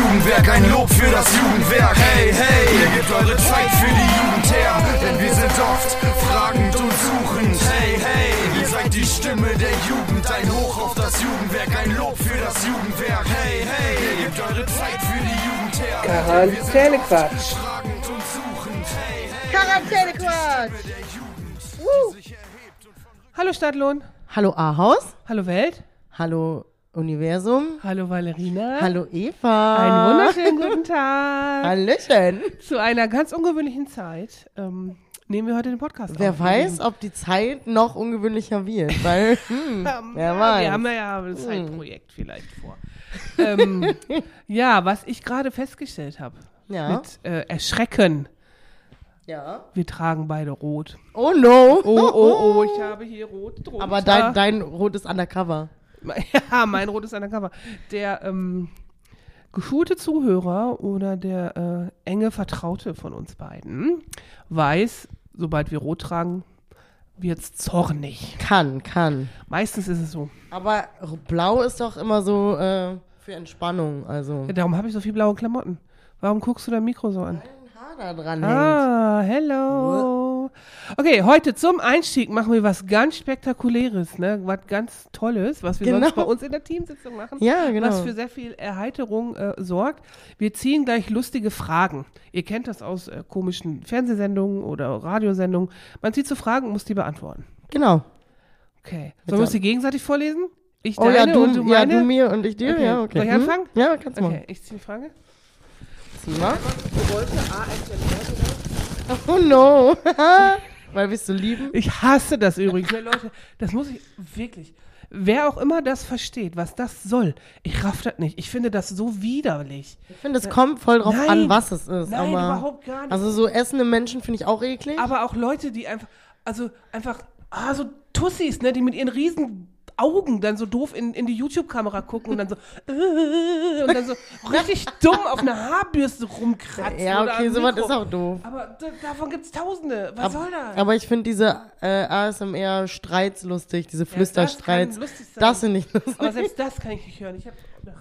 Jugendwerk, ein Lob für das Jugendwerk. Hey, hey, ihr gebt eure Zeit für die Jugend her, denn wir sind oft fragend und suchend. Hey, hey, ihr seid die Stimme der Jugend, ein Hoch auf das Jugendwerk, ein Lob für das Jugendwerk. Hey, hey, ihr gebt eure Zeit für die Jugend her. Quarantänequatsch. Fragend und suchend. Hey, hey, Quarantänequatsch. Woo. Hallo Stadtlohn. Hallo Ahaus. Hallo Welt. Hallo Universum. Hallo Valerina. Hallo Eva. Einen wunderschönen guten Tag. Hallöchen. Zu einer ganz ungewöhnlichen Zeit ähm, nehmen wir heute den Podcast Wer auf. weiß, ob die Zeit noch ungewöhnlicher wird, weil, hm, Ähm, wer ja, weiß. Wir haben ja ein Zeitprojekt vielleicht vor. ähm, ja, was ich gerade festgestellt habe. Ja. Mit äh, Erschrecken. ja. Wir tragen beide rot. Oh no. Oh, oh, oh, ich habe hier rot drunter. Aber dein, dein Rot ist undercover. Ja, mein rotes Undercover. Der ähm, geschulte Zuhörer oder der äh, enge Vertraute von uns beiden weiß, sobald wir rot tragen, wird's zornig. Kann, kann. Meistens ist es so. Aber blau ist doch immer so äh, für Entspannung, also. Ja, darum habe ich so viel blaue Klamotten. Warum guckst du dein Mikro so an? Ein Haar da dran hängt. Ah, hello. Okay, heute zum Einstieg machen wir was ganz Spektakuläres, ne? Was ganz Tolles, was wir Genau. sonst bei uns in der Teamsitzung machen. Ja, genau. Was für sehr viel Erheiterung äh, sorgt. Wir ziehen gleich lustige Fragen. Ihr kennt das aus äh, komischen Fernsehsendungen oder Radiosendungen. Man zieht so Fragen und muss die beantworten. Genau. Okay. Sollen wir uns die gegenseitig vorlesen? Ich Oh deine ja, du, und du ja, meine? du mir und ich dir, Okay. ja, okay. Soll ich Hm? anfangen? Ja, kannst du Okay, machen. ich ziehe die Frage. Zieh mal. Oh no. Weil bist du lieben? Ich hasse das übrigens. Ne, Leute, das muss ich wirklich. Wer auch immer das versteht, was das soll, ich raff das nicht. Ich finde das so widerlich. Ich finde, es kommt voll drauf Nein. an, was es ist. Nein, aber, überhaupt gar nicht. Also so essende Menschen finde ich auch eklig. Aber auch Leute, die einfach, also einfach, ah, so Tussis, ne, die mit ihren riesen Augen dann so doof in, in die YouTube-Kamera gucken und dann so, äh, und dann so richtig dumm auf einer Haarbürste rumkratzen. ja, okay, sowas ist auch doof. Aber da, davon gibt's Tausende. Was soll das? Aber ich finde diese äh, ASMR-Streits lustig, diese Flüsterstreits. lustig sein. Das finde ich lustig. Aber selbst das kann ich nicht hören. Ich hab,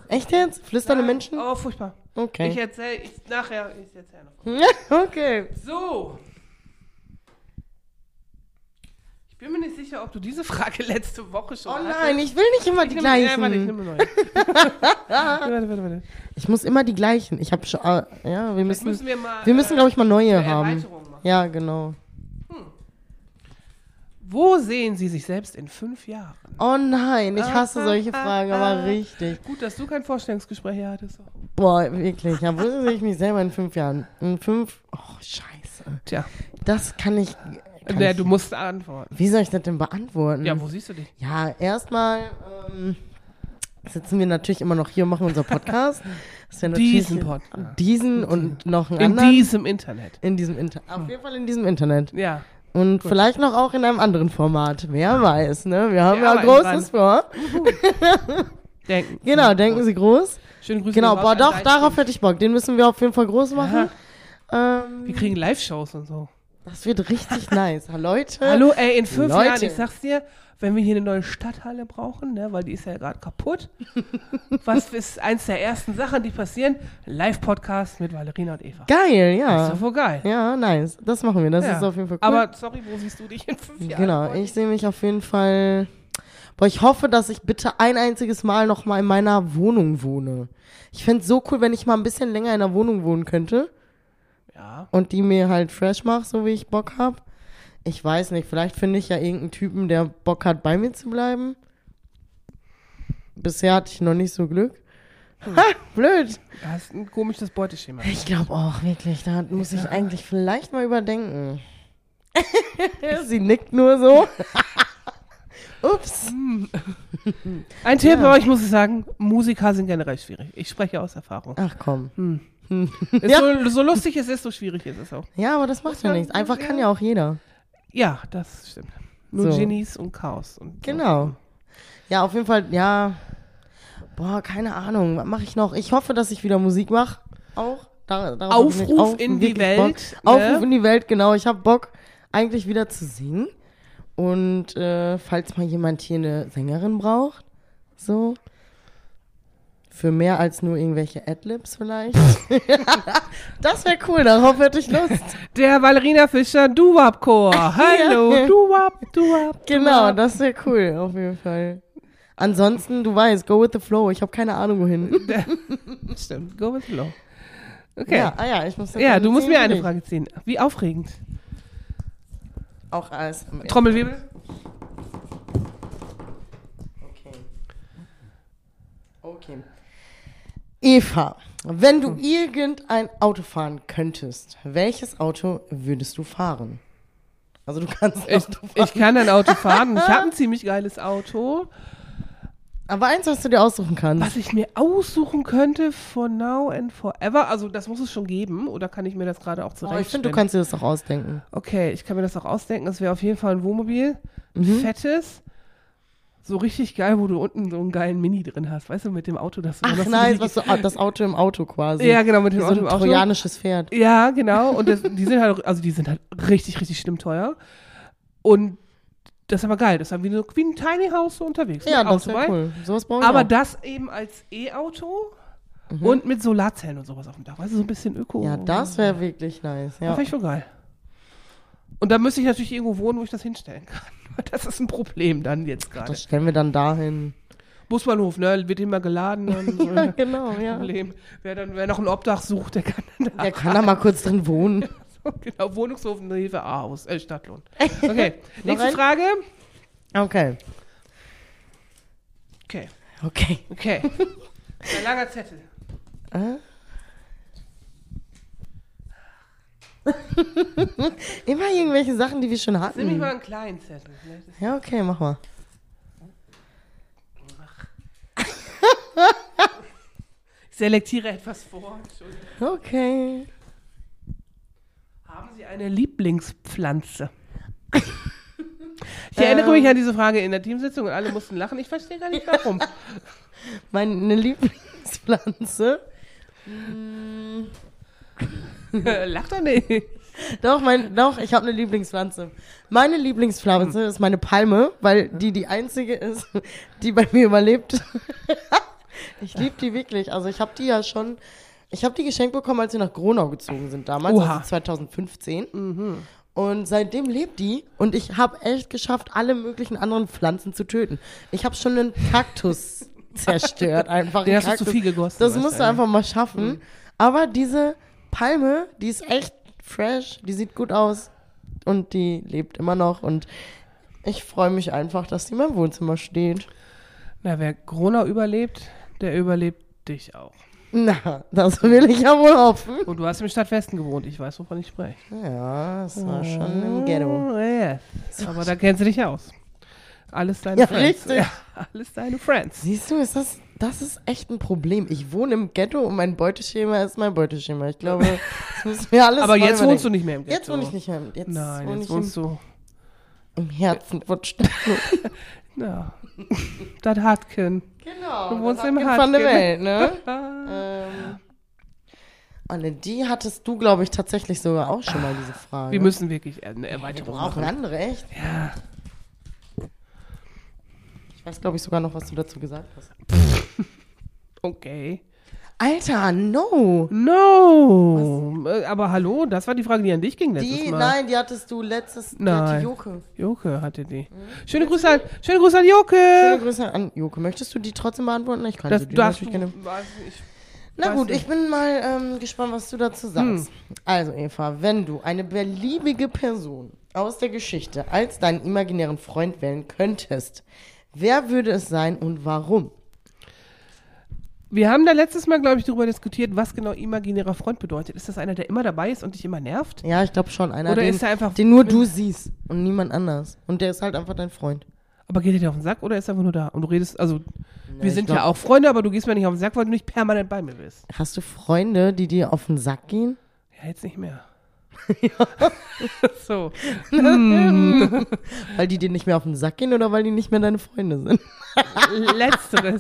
Echt jetzt? Flüsternde Menschen? Oh, furchtbar. Okay. Ich erzähle, ich, nachher, ich erzähle noch. okay. So. Ich bin mir nicht sicher, ob du diese Frage letzte Woche schon Oh hattest. nein, ich will nicht immer die Ich nehme- Ja, gleichen. warte, ich nehme neue. warte, warte, warte. Ich muss immer die gleichen. Ich habe schon, äh, ja, wir müssen, müssen wir mal, wir müssen, äh, glaube ich, mal neue eine haben. Machen. Ja, genau. Wo sehen Sie sich selbst in fünf Jahren? Oh nein, ich hasse Ah, solche ah, Fragen, ah. aber richtig. Gut, dass du kein Vorstellungsgespräch hier hattest. Boah, wirklich. Ja, wo sehe ich mich selber in fünf Jahren? In fünf, oh, scheiße. Tja, Das kann ich, ja, du musst antworten. wie soll ich das denn beantworten? Ja, wo siehst du dich? Ja, erstmal ähm, sitzen wir natürlich immer noch hier und machen unser Podcast. Ja Diesen Podcast. Diesen und noch einen In anderen. diesem Internet. in diesem Internet. Auf jeden Fall in diesem Internet. Ja. Und vielleicht noch auch in einem anderen Format. Wer weiß, ne? Wir haben Wir ja arbeiten Großes vor. Denken. Genau, denken Sie groß. Schöne Grüße. Genau, boah, doch, darauf hätte ich Bock. Den müssen wir auf jeden Fall groß machen. Wir Ähm, kriegen Live-Shows und so. Das wird richtig nice. Leute. Hallo, ey, in fünf Leute. Jahren, ich sag's dir, wenn wir hier eine neue Stadthalle brauchen, ne, weil die ist ja gerade kaputt. was ist eins der ersten Sachen, die passieren? Live-Podcast mit Valerina und Eva. Geil, Ist ja. doch wohl geil. Ja, nice. Das machen wir. Das Ja. ist auf jeden Fall cool. Aber sorry, wo siehst du dich in fünf Jahren? Genau, ich sehe mich auf jeden Fall. Boah, ich hoffe, dass ich bitte ein einziges Mal noch mal in meiner Wohnung wohne. Ich fänd's so cool, wenn ich mal ein bisschen länger in der Wohnung wohnen könnte Ja. und die mir halt fresh macht, so wie ich Bock hab. Ich weiß nicht, vielleicht finde ich ja irgendeinen Typen, der Bock hat, bei mir zu bleiben. Bisher hatte ich noch nicht so Glück. Ha, blöd. Du hast ein komisches Beuteschema. Ich glaube auch, wirklich. Da muss ich eigentlich vielleicht mal überdenken. Sie nickt nur so. Ups. Ein Tipp, aber ich muss es sagen, Musiker sind generell schwierig. Ich spreche aus Erfahrung. Ach komm. Ist so, so lustig es ist, so schwierig ist es auch. Ja, aber das macht ja man- nichts. Einfach ja. kann ja auch jeder. Ja, das stimmt. Nur So. Genies und Chaos. Und so. Genau. Ja, auf jeden Fall, ja. Boah, keine Ahnung. Was mache ich noch? Ich hoffe, dass ich wieder Musik mache. Auch. Da, Aufruf mich in die. Welt, ne? Aufruf in die Welt, genau. Ich habe Bock, eigentlich wieder zu singen. Und äh, falls mal jemand hier eine Sängerin braucht, so. Für mehr als nur irgendwelche Adlibs vielleicht. das wäre cool, darauf hätte ich Lust. Der Valerina Fischer Duwap-Chor. Hallo, Duwap, Duwap. Genau, das wäre cool, auf jeden Fall. Ansonsten, du weißt, go with the flow. Ich habe keine Ahnung, wohin. Stimmt, go with flow. Okay. Ja, Ja, ah ja, ich muss eine du musst mir eine. Frage ziehen. Wie aufregend. Auch als. Trommelwirbel. Okay. Okay. Eva, wenn du irgendein Auto fahren könntest, welches Auto würdest du fahren? Also du kannst Ich, ich kann ein Auto fahren. Ich habe ein ziemlich geiles Auto. Aber eins, was du dir aussuchen kannst. Was ich mir aussuchen könnte for now and forever. Also das muss es schon geben. Oder kann ich mir das gerade auch Oh, zurechtstellen? ich finde, du kannst dir das doch ausdenken. Okay, ich kann mir das auch ausdenken. Das wäre auf jeden Fall ein Wohnmobil. Ein Mhm. fettes. So richtig geil, wo du unten so einen geilen Mini drin hast. Weißt du, mit dem Auto, das Ach nein, was du, das Auto im Auto quasi. Ja, genau, mit dem so Auto ein im Auto. trojanisches Pferd. Ja, genau. Und das, die sind halt, also die sind halt richtig, richtig schlimm teuer. Und das ist aber geil. Das ist wie, so, wie ein Tiny House so unterwegs. Ja, das wäre bei. cool. Sowas brauche ich Aber auch. das eben als E-Auto Mhm. und mit Solarzellen und sowas auf dem Dach. Weißt du, so ein bisschen Öko. Ja, das wäre wirklich nice. Das Ja. wäre ich voll geil. Und da müsste ich natürlich irgendwo wohnen, wo ich das hinstellen kann. Das ist ein Problem dann jetzt gerade. Das stellen wir dann dahin. Busbahnhof, ne? Wird immer geladen. Ja, genau, ja. Problem. Wer dann, wer noch ein Obdach sucht, der kann dann da. Der kann da mal kurz drin wohnen. genau, Wohnungshof, Hilfe, A-Haus, äh, Stadtlohn. Okay, nächste ein? Frage. Okay. Okay, Okay. okay. Ein langer Zettel. Äh? Immer irgendwelche Sachen, die wir schon Nimm mich hatten. mal einen kleinen Zettel. Ist- Ja, okay, mach mal. Ich selektiere etwas vor. Okay. Haben Sie eine Lieblingspflanze? Ich erinnere mich an diese Frage in der Teamsitzung und alle mussten lachen. Ich verstehe gar nicht warum. Meine Lieblingspflanze. Lacht er nicht. Doch, mein, doch, ich habe eine Lieblingspflanze. Meine Lieblingspflanze ist meine Palme, weil die die einzige ist, die bei mir überlebt. ich liebe die wirklich. Also ich habe die ja schon, ich habe die geschenkt bekommen, als wir nach Gronau gezogen sind damals, Oha. also 2015. Und seitdem lebt die und ich habe echt geschafft, alle möglichen anderen Pflanzen zu töten. Ich habe schon einen Kaktus zerstört, einfach. Einen hast du zu viel gegossen. Das musst du einfach mal schaffen. Aber diese Palme, die ist echt fresh, die sieht gut aus und die lebt immer noch und ich freue mich einfach, dass die in meinem Wohnzimmer steht. Na, wer Corona überlebt, der überlebt dich auch. Na, das will ich ja wohl hoffen. Und du hast im Stadtwesten gewohnt. Ich weiß, wovon ich spreche. Ja, das war schon im Ghetto. Oh, yes. Aber da kennst du dich aus. Alles deine Ja, Friends. richtig. Ja, alles deine Friends. Siehst du, ist das, das ist echt ein Problem. Ich wohne im Ghetto und mein Beuteschema ist mein Beuteschema. Ich glaube, das müssen wir alles Aber jetzt wohnst du nicht mehr im Ghetto. Jetzt wohne ich nicht mehr. im- Jetzt Nein, wohne jetzt wohnst im, du. im Herzen von. Ja. das Hartken. Genau. Du wohnst das im Hartgen von der. Welt, ne? ähm, Anne, die hattest du, glaube ich, tatsächlich sogar auch schon mal diese Frage. Wir müssen wirklich eine Wir Erweiterung brauchen machen. andere, echt? Ja. Ich weiß, glaube ich, sogar noch, was du dazu gesagt hast. Okay. Alter, no! No. Äh, Aber hallo, das war die Frage, die an dich ging letztes Die, Mal. nein, die hattest du letztes, die Nein. hatte Joke. Joke hatte die. Schöne Grüße an, schöne Grüße an Joke. Schöne Grüße an Joke. Möchtest du die trotzdem beantworten? Ich kann Das darfst du. natürlich gerne. Na gut, ich bin mal ähm, gespannt, was du dazu sagst. Also, Eva, wenn du eine beliebige Person aus der Geschichte als deinen imaginären Freund wählen könntest, wer würde es sein und warum? Wir haben da letztes Mal, glaube ich, darüber diskutiert, was genau imaginärer Freund bedeutet. Ist das einer, der immer dabei ist und dich immer nervt? Ja, ich glaube schon. Einer, Oder den, ist er einfach. den nur du siehst und niemand anders. Und der ist halt einfach dein Freund. Aber geht er dir auf den Sack oder ist er einfach nur da? Und du redest, also, wir ich sind glaub- ja auch Freunde, aber du gehst mir nicht auf den Sack, weil du nicht permanent bei mir bist. Hast du Freunde, die dir auf den Sack gehen? Ja, jetzt nicht mehr. so. Weil die dir nicht mehr auf den Sack gehen oder weil die nicht mehr deine Freunde sind? Letzteres.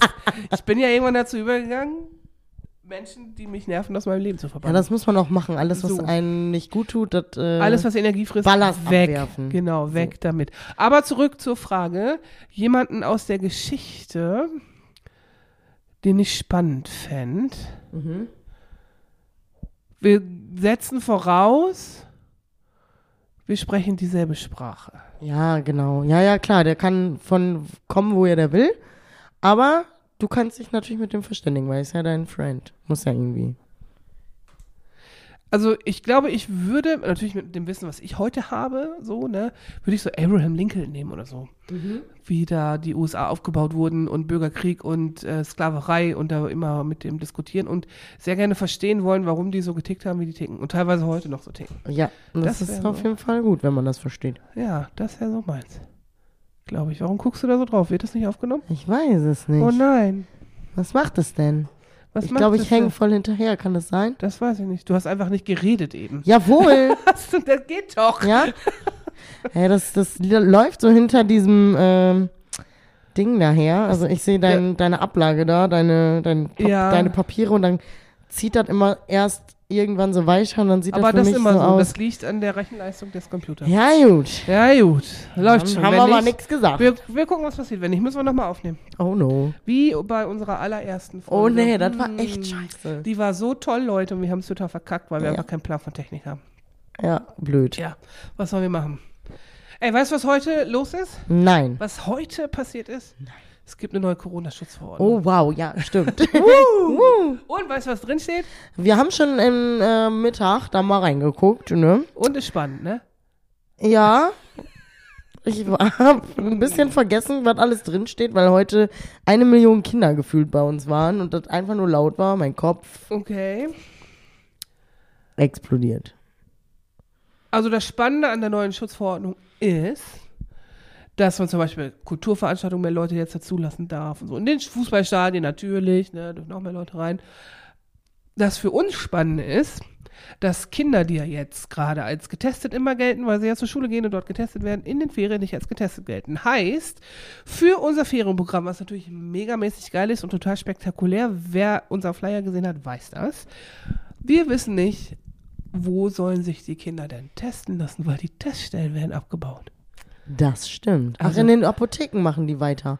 Ich bin ja irgendwann dazu übergegangen, Menschen, die mich nerven, aus meinem Leben zu Ja, verbannen. das muss man auch machen. Alles, was So. einem nicht gut tut, das. Äh, Alles, was Energie frisst, Ballast weg. abwerfen. Genau, weg damit. Aber zurück zur Frage, jemanden aus der Geschichte, den ich spannend fände. Mhm. Wir setzen voraus, wir sprechen dieselbe Sprache. Ja, genau. Ja, ja, klar, der kann von kommen, woher der will. Aber du kannst dich natürlich mit dem verständigen, weil er ist ja dein Friend. Muss ja irgendwie. Also ich glaube, ich würde, natürlich mit dem Wissen, was ich heute habe, so, ne, würde ich so Abraham Lincoln nehmen oder so. Wie da die USA aufgebaut wurden und Bürgerkrieg und äh, Sklaverei und da immer mit dem diskutieren und sehr gerne verstehen wollen, warum die so getickt haben, wie die ticken. Und teilweise heute noch so ticken. Ja, das, Das ist auf so. jeden Fall gut, wenn man das versteht. Ja, das wäre so meins. Glaube ich. Warum guckst du da so drauf? Wird das nicht aufgenommen? Ich weiß es nicht. Oh nein. Was macht es denn? Was ich glaube, ich hänge voll hinterher. Kann das sein? Das weiß ich nicht. Du hast einfach nicht geredet eben. Jawohl. Das geht doch. ja? Ja, das, das läuft so hinter diesem ähm, Ding daher. Also ich sehe dein, deine Ablage da, deine, dein Ja. deine Papiere und dann zieht das immer erst irgendwann so weiter und dann sieht Aber das für das mich ist immer so so. aus. Das liegt an der Rechenleistung des Computers. ja, gut. Ja, gut. Läuft Dann schon. haben wir aber nicht, nichts gesagt. Wir, wir gucken, was passiert. Wenn nicht, müssen wir nochmal aufnehmen. Oh no. Wie bei unserer allerersten Folge. Oh nee, das war echt scheiße. Die war so toll, Leute, und wir haben es total verkackt, weil wir Ja. einfach keinen Plan von Technik haben. Ja, blöd. Ja, was sollen wir machen? Ey, weißt du, was heute los ist? Nein. Was heute passiert ist? Es gibt eine neue Corona-Schutzverordnung. Oh wow, ja, stimmt. Und weißt du, was drin steht? Wir haben schon im äh, Mittag da mal reingeguckt, ne? Und ist spannend, ne? Ja. Ich habe ein bisschen vergessen, was alles drin steht, weil heute eine Million Kinder gefühlt bei uns waren und das einfach nur laut war. Mein Kopf Okay. explodiert. Also das Spannende an der neuen Schutzverordnung ist, dass man zum Beispiel Kulturveranstaltungen mehr Leute jetzt dazulassen darf und so. In den Fußballstadien natürlich, ne, dürfen noch mehr Leute rein. Das für uns Spannende ist, dass Kinder, die ja jetzt gerade als getestet immer gelten, weil sie ja zur Schule gehen und dort getestet werden, in den Ferien nicht als getestet gelten. Heißt, für unser Ferienprogramm, was natürlich megamäßig geil ist und total spektakulär, wer unser Flyer gesehen hat, weiß das. Wir wissen nicht, wo sollen sich die Kinder denn testen lassen, weil die Teststellen werden abgebaut. Das stimmt. Ach, Also- in den Apotheken machen die weiter.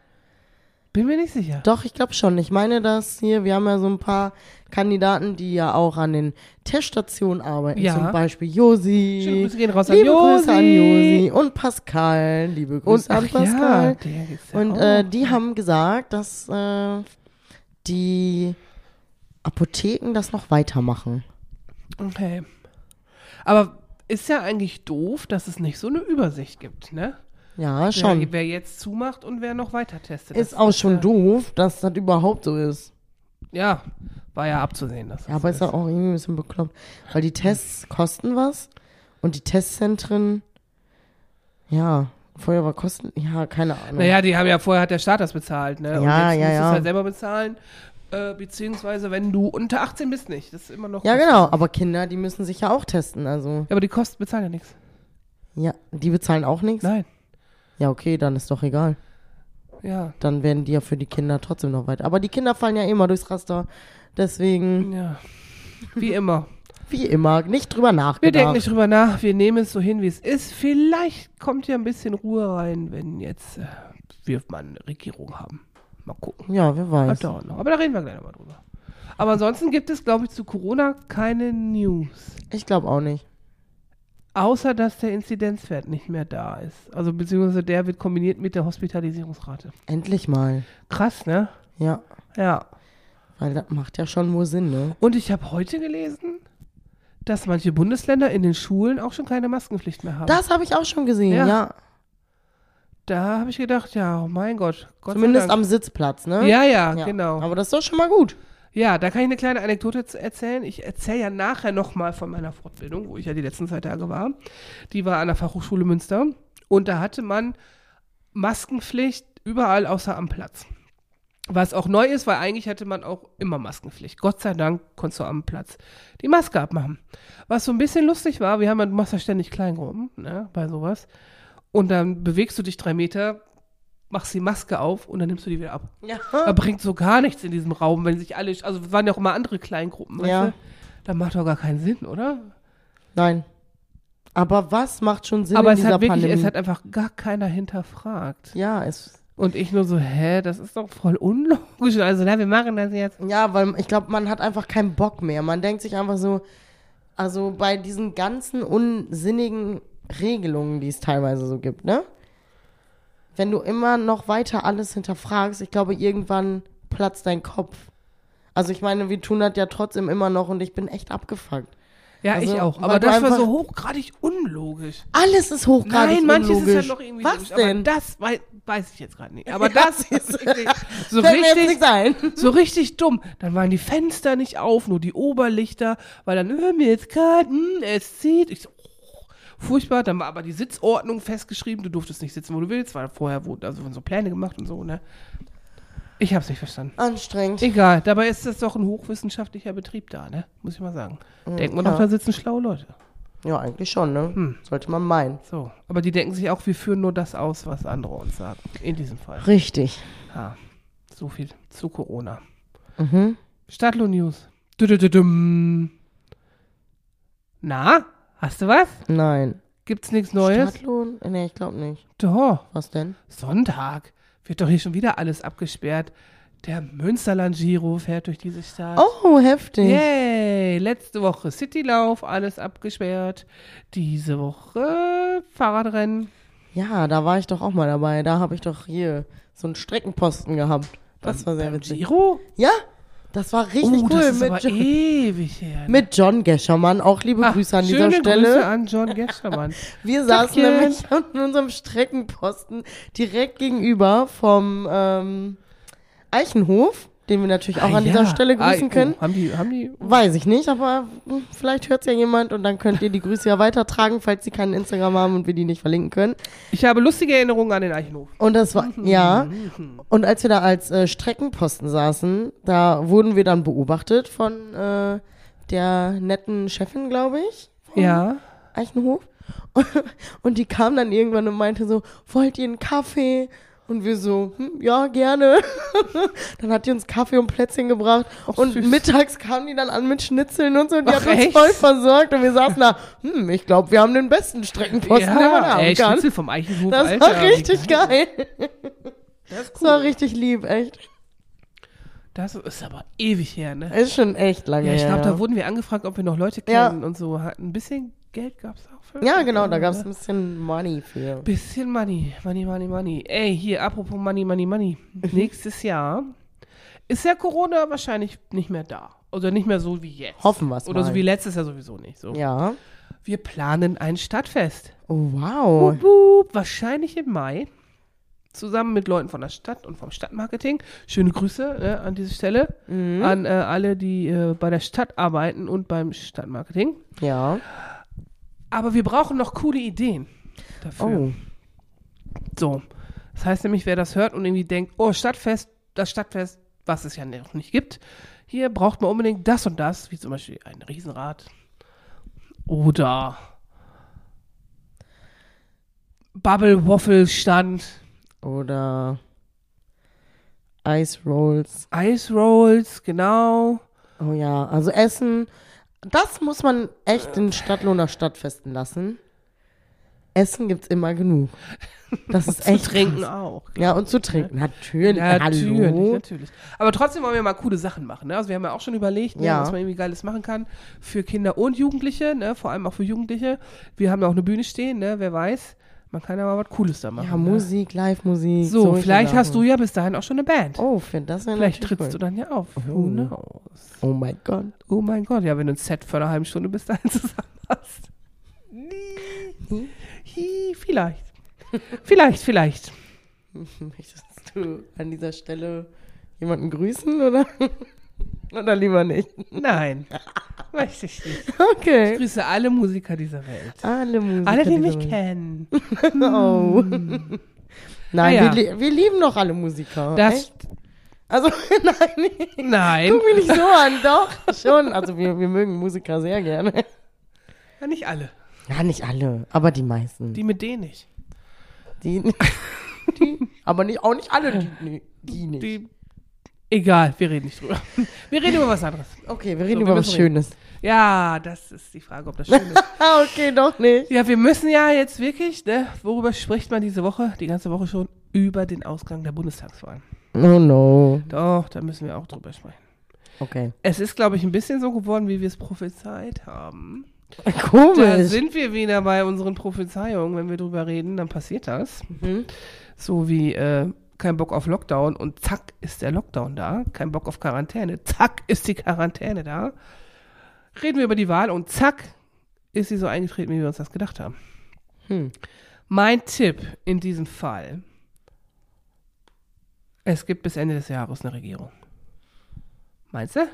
Bin mir nicht sicher. Doch, ich glaube schon. Ich meine, dass hier, wir haben ja so ein paar Kandidaten, die ja auch an den Teststationen arbeiten. Ja. Zum Beispiel Josi. Schöne Grüße gehen raus an liebe Grüße an Josi. Josi. Und Pascal. Liebe Und Grüße an ach Pascal. ja Und äh, die haben gesagt, dass äh, die Apotheken das noch weitermachen. Okay. Aber ist ja eigentlich doof, dass es nicht so eine Übersicht gibt, ne? Ja, schon. Wer, wer jetzt zumacht und wer noch weiter testet. ist auch schon ja, doof, dass das überhaupt so ist. Ja, war ja abzusehen. Dass das Ja, aber so ist ja auch irgendwie ein bisschen bekloppt. Weil die Tests kosten was und die Testzentren, ja, vorher war kosten, ja, keine Ahnung. Naja, die haben ja vorher hat der Staat das bezahlt, ne? Und Ja, jetzt ja, ja. es halt selber bezahlen. Äh, beziehungsweise, wenn du unter 18 bist, nicht. Das ist immer noch. ja, kostenlos. genau, aber Kinder, die müssen sich ja auch testen, also. Ja, aber die Kosten bezahlen ja nichts. Ja, die bezahlen auch nichts? Nein. Ja, okay, dann ist doch egal. Ja. Dann werden die ja für die Kinder trotzdem noch weiter. Aber die Kinder fallen ja immer durchs Raster. Deswegen, Ja. Wie immer. wie immer, nicht drüber nachgedacht. Wir denken nicht drüber nach, wir nehmen es so hin, wie es ist. Vielleicht kommt ja ein bisschen Ruhe rein, wenn jetzt äh, wir mal eine Regierung haben. Mal gucken. Ja, wer weiß. dauert noch. Aber da reden wir gleich nochmal drüber. Aber ansonsten gibt es, glaube ich, zu Corona keine News. Ich glaube auch nicht. Außer, dass der Inzidenzwert nicht mehr da ist. Also, beziehungsweise der wird kombiniert mit der Hospitalisierungsrate. Endlich mal. Krass, ne? Ja, Ja. weil das macht ja schon nur Sinn, ne? Und ich habe heute gelesen, dass manche Bundesländer in den Schulen auch schon keine Maskenpflicht mehr haben. Das habe ich auch schon gesehen, Ja. ja. Da habe ich gedacht, ja, oh mein Gott. Gott Zumindest am. Sitzplatz, ne? Ja, ja, Ja. genau. Aber das ist doch schon mal gut. Ja, da kann ich eine kleine Anekdote erzählen. Ich erzähle ja nachher nochmal von meiner Fortbildung, wo ich ja die letzten zwei Tage war. Die war an der Fachhochschule Münster. Und da hatte man Maskenpflicht überall außer am Platz. Was auch neu ist, weil eigentlich hätte man auch immer Maskenpflicht. Gott sei Dank konntest du am Platz die Maske abmachen. Was so ein bisschen lustig war, wir haben ja, du machst ja ständig Kleingruppen, ne, bei sowas. Und dann bewegst du dich drei Meter, machst die Maske auf und dann nimmst du die wieder ab. Ja. Da bringt so gar nichts in diesem Raum, wenn sich alle, also es waren ja auch immer andere Kleingruppen, weißt Ja. du? Da macht doch gar keinen Sinn, oder? Nein. Aber was macht schon Sinn Aber in es dieser hat wirklich, Pandemie? es hat einfach gar keiner hinterfragt. ja, es, Und ich nur so, hä, das ist doch voll unlogisch. Also, na, wir machen das jetzt. Ja, weil ich glaube, man hat einfach keinen Bock mehr. Man denkt sich einfach so, also bei diesen ganzen unsinnigen Regelungen, die es teilweise so gibt, ne? Wenn du immer noch weiter alles hinterfragst, ich glaube, irgendwann platzt dein Kopf. Also ich meine, wir tun das ja trotzdem immer noch und ich bin echt abgefuckt. Ja, Also, ich auch. Aber das war so hochgradig unlogisch. Alles ist hochgradig Nein, manches unlogisch. ist ja noch irgendwie Was logisch, denn? Aber das wei weiß ich jetzt gerade nicht. Aber das ist wirklich so richtig, so richtig dumm. Dann waren die Fenster nicht auf, nur die Oberlichter, weil dann, hör mir jetzt gerade, hm, es zieht. Ich so, furchtbar. Dann war aber die Sitzordnung festgeschrieben. Du durftest nicht sitzen, wo du willst, weil vorher wurden also so Pläne gemacht und so, ne? Ich hab's nicht verstanden. Anstrengend. Egal, dabei ist das doch ein hochwissenschaftlicher Betrieb da, ne? Muss ich mal sagen. Denkt man ja. doch, da sitzen schlaue Leute. Ja, eigentlich schon, ne? Hm. Sollte man meinen. So, aber die denken sich auch, wir führen nur das aus, was andere uns sagen. In diesem Fall. Richtig. Ja, so viel zu Corona. Mhm. Stadtlo News. Na, hast du was? Nein. Gibt's nichts Neues? Stadtlohn? Nee, ich glaube nicht. Doch, Was denn? Sonntag. Wird doch hier schon wieder alles abgesperrt. Der Münsterland-Giro fährt durch diese Stadt. Oh, heftig. Yay! Letzte Woche Citylauf, alles abgesperrt. Diese Woche Fahrradrennen. Ja, da war ich doch auch mal dabei. Da habe ich doch hier so einen Streckenposten gehabt. Das war sehr Beim witzig. Giro? Ja, das war richtig oh, cool. das ist mit, aber Jo- ewig her. ne? mit John Geschermann. Auch liebe Ach, Grüße an dieser Stelle. Grüße an John Geschermann. Wir saßen Tachchen. nämlich an unserem Streckenposten direkt gegenüber vom ähm, Eichenhof, den wir natürlich auch Ah, an dieser ja. Stelle grüßen ah, können. Oh, haben die, haben die, Weiß ich nicht, aber vielleicht hört es ja jemand und dann könnt ihr die Grüße ja weitertragen, falls sie keinen Instagram haben und wir die nicht verlinken können. ich habe lustige Erinnerungen an den Eichenhof. Und das war, ja. Und als wir da als äh, Streckenposten saßen, da wurden wir dann beobachtet von äh, der netten Chefin, glaube ich. vom Ja. Eichenhof. Und die kam dann irgendwann und meinte so, wollt ihr einen Kaffee? Und wir so, hm, ja, gerne. dann hat die uns Kaffee und Plätzchen gebracht. Ach, und süß. mittags kam die dann an mit Schnitzeln und so. Und die Ach, hat uns echt? voll versorgt. Und wir saßen da, hm, ich glaube, wir haben den besten Streckenposten, den man haben ey, kann. Schnitzel vom Eichenhof, Das Alter. war richtig geil. Das ist Das war cool. richtig lieb, echt. Das ist aber ewig her, ne? Ist schon echt lange Ja, ich glaube, her. da wurden wir angefragt, ob wir noch Leute Ja. kennen und so. Hat ein bisschen Geld gab's auch für. Ja, genau, da gab es ein bisschen Money für. Bisschen Money, Money, Money, Money. Ey, hier, apropos Money, Money, Money. Nächstes Jahr ist ja Corona wahrscheinlich nicht mehr da. Oder nicht mehr so wie jetzt. Hoffen wir's Oder so wie letztes Jahr sowieso nicht. So. Ja. Wir planen ein Stadtfest. Oh, wow. Wup, wup, wahrscheinlich im Mai. Zusammen mit Leuten von der Stadt und vom Stadtmarketing. Schöne Grüße äh, an diese Stelle Mhm. an äh, alle, die äh, bei der Stadt arbeiten und beim Stadtmarketing. Ja. Aber wir brauchen noch coole Ideen dafür. Oh. So. Das heißt nämlich, wer das hört und irgendwie denkt, oh, Stadtfest, das Stadtfest, was es ja noch nicht gibt, hier braucht man unbedingt das und das, wie zum Beispiel ein Riesenrad oder Bubble Waffle Stand, Oder Ice Rolls. Ice Rolls, genau. Oh ja, also Essen, das muss man echt in Stadtlohner Stadtfesten lassen. Essen gibt's immer genug. Das ist Zu echt trinken krass. auch. Ja, und zu trinken. Natürlich. Natürlich, Hallo. natürlich. Aber trotzdem wollen wir mal coole Sachen machen. Ne? Also wir haben ja auch schon überlegt, ne, Ja. was man irgendwie Geiles machen kann für Kinder und Jugendliche, ne? vor allem auch für Jugendliche. Wir haben ja auch eine Bühne stehen, ne? wer weiß. Man kann ja mal was Cooles da machen. Ja, ne? Musik, Live-Musik. So, vielleicht hast du ja bis dahin auch schon eine Band. Oh, für das wäre vielleicht trittst du cool. dann ja auf. Oh. Who knows? Oh mein Gott. Oh mein Gott, ja, wenn du ein Set für eine halbe Stunde bis dahin zusammen hast. Hm? Hi, vielleicht. vielleicht, vielleicht. Möchtest du an dieser Stelle jemanden grüßen oder, oder lieber nicht? Nein, möchte ich nicht. Ich Okay. grüße alle Musiker dieser Welt. Alle Musiker. Alle, die mich Welt. kennen. Oh. Nein, Ah, ja. wir, wir lieben doch alle Musiker. Das, Echt? Also, nein, nein, guck mich nicht so an. Doch, schon. Also, wir, wir mögen Musiker sehr gerne. ja, nicht alle. Ja, nicht alle, aber die meisten. Die mit denen nicht. Die, die aber nicht, auch nicht alle, die, nee, die nicht. Die, egal, wir reden nicht drüber. Wir reden über was anderes. okay, wir reden So, über wir was Schönes. Ja, das ist die Frage, ob das schön ist. Ah, okay, doch nicht. Ja, wir müssen ja jetzt wirklich, ne, worüber spricht man diese Woche, die ganze Woche schon? über den Ausgang der Bundestagswahl. Oh no. Doch, da müssen wir auch drüber sprechen. Okay. Es ist, glaube ich, ein bisschen so geworden, wie wir es prophezeit haben. Da Komisch. sind wir wieder bei unseren Prophezeiungen. Wenn wir drüber reden, dann passiert das. Mhm. So wie äh, kein Bock auf Lockdown und zack ist der Lockdown da. Kein Bock auf Quarantäne, zack ist die Quarantäne da. Reden wir über die Wahl und zack ist sie so eingetreten, wie wir uns das gedacht haben. Hm. Mein Tipp in diesem Fall: Es gibt bis Ende des Jahres eine Regierung. Meinst du?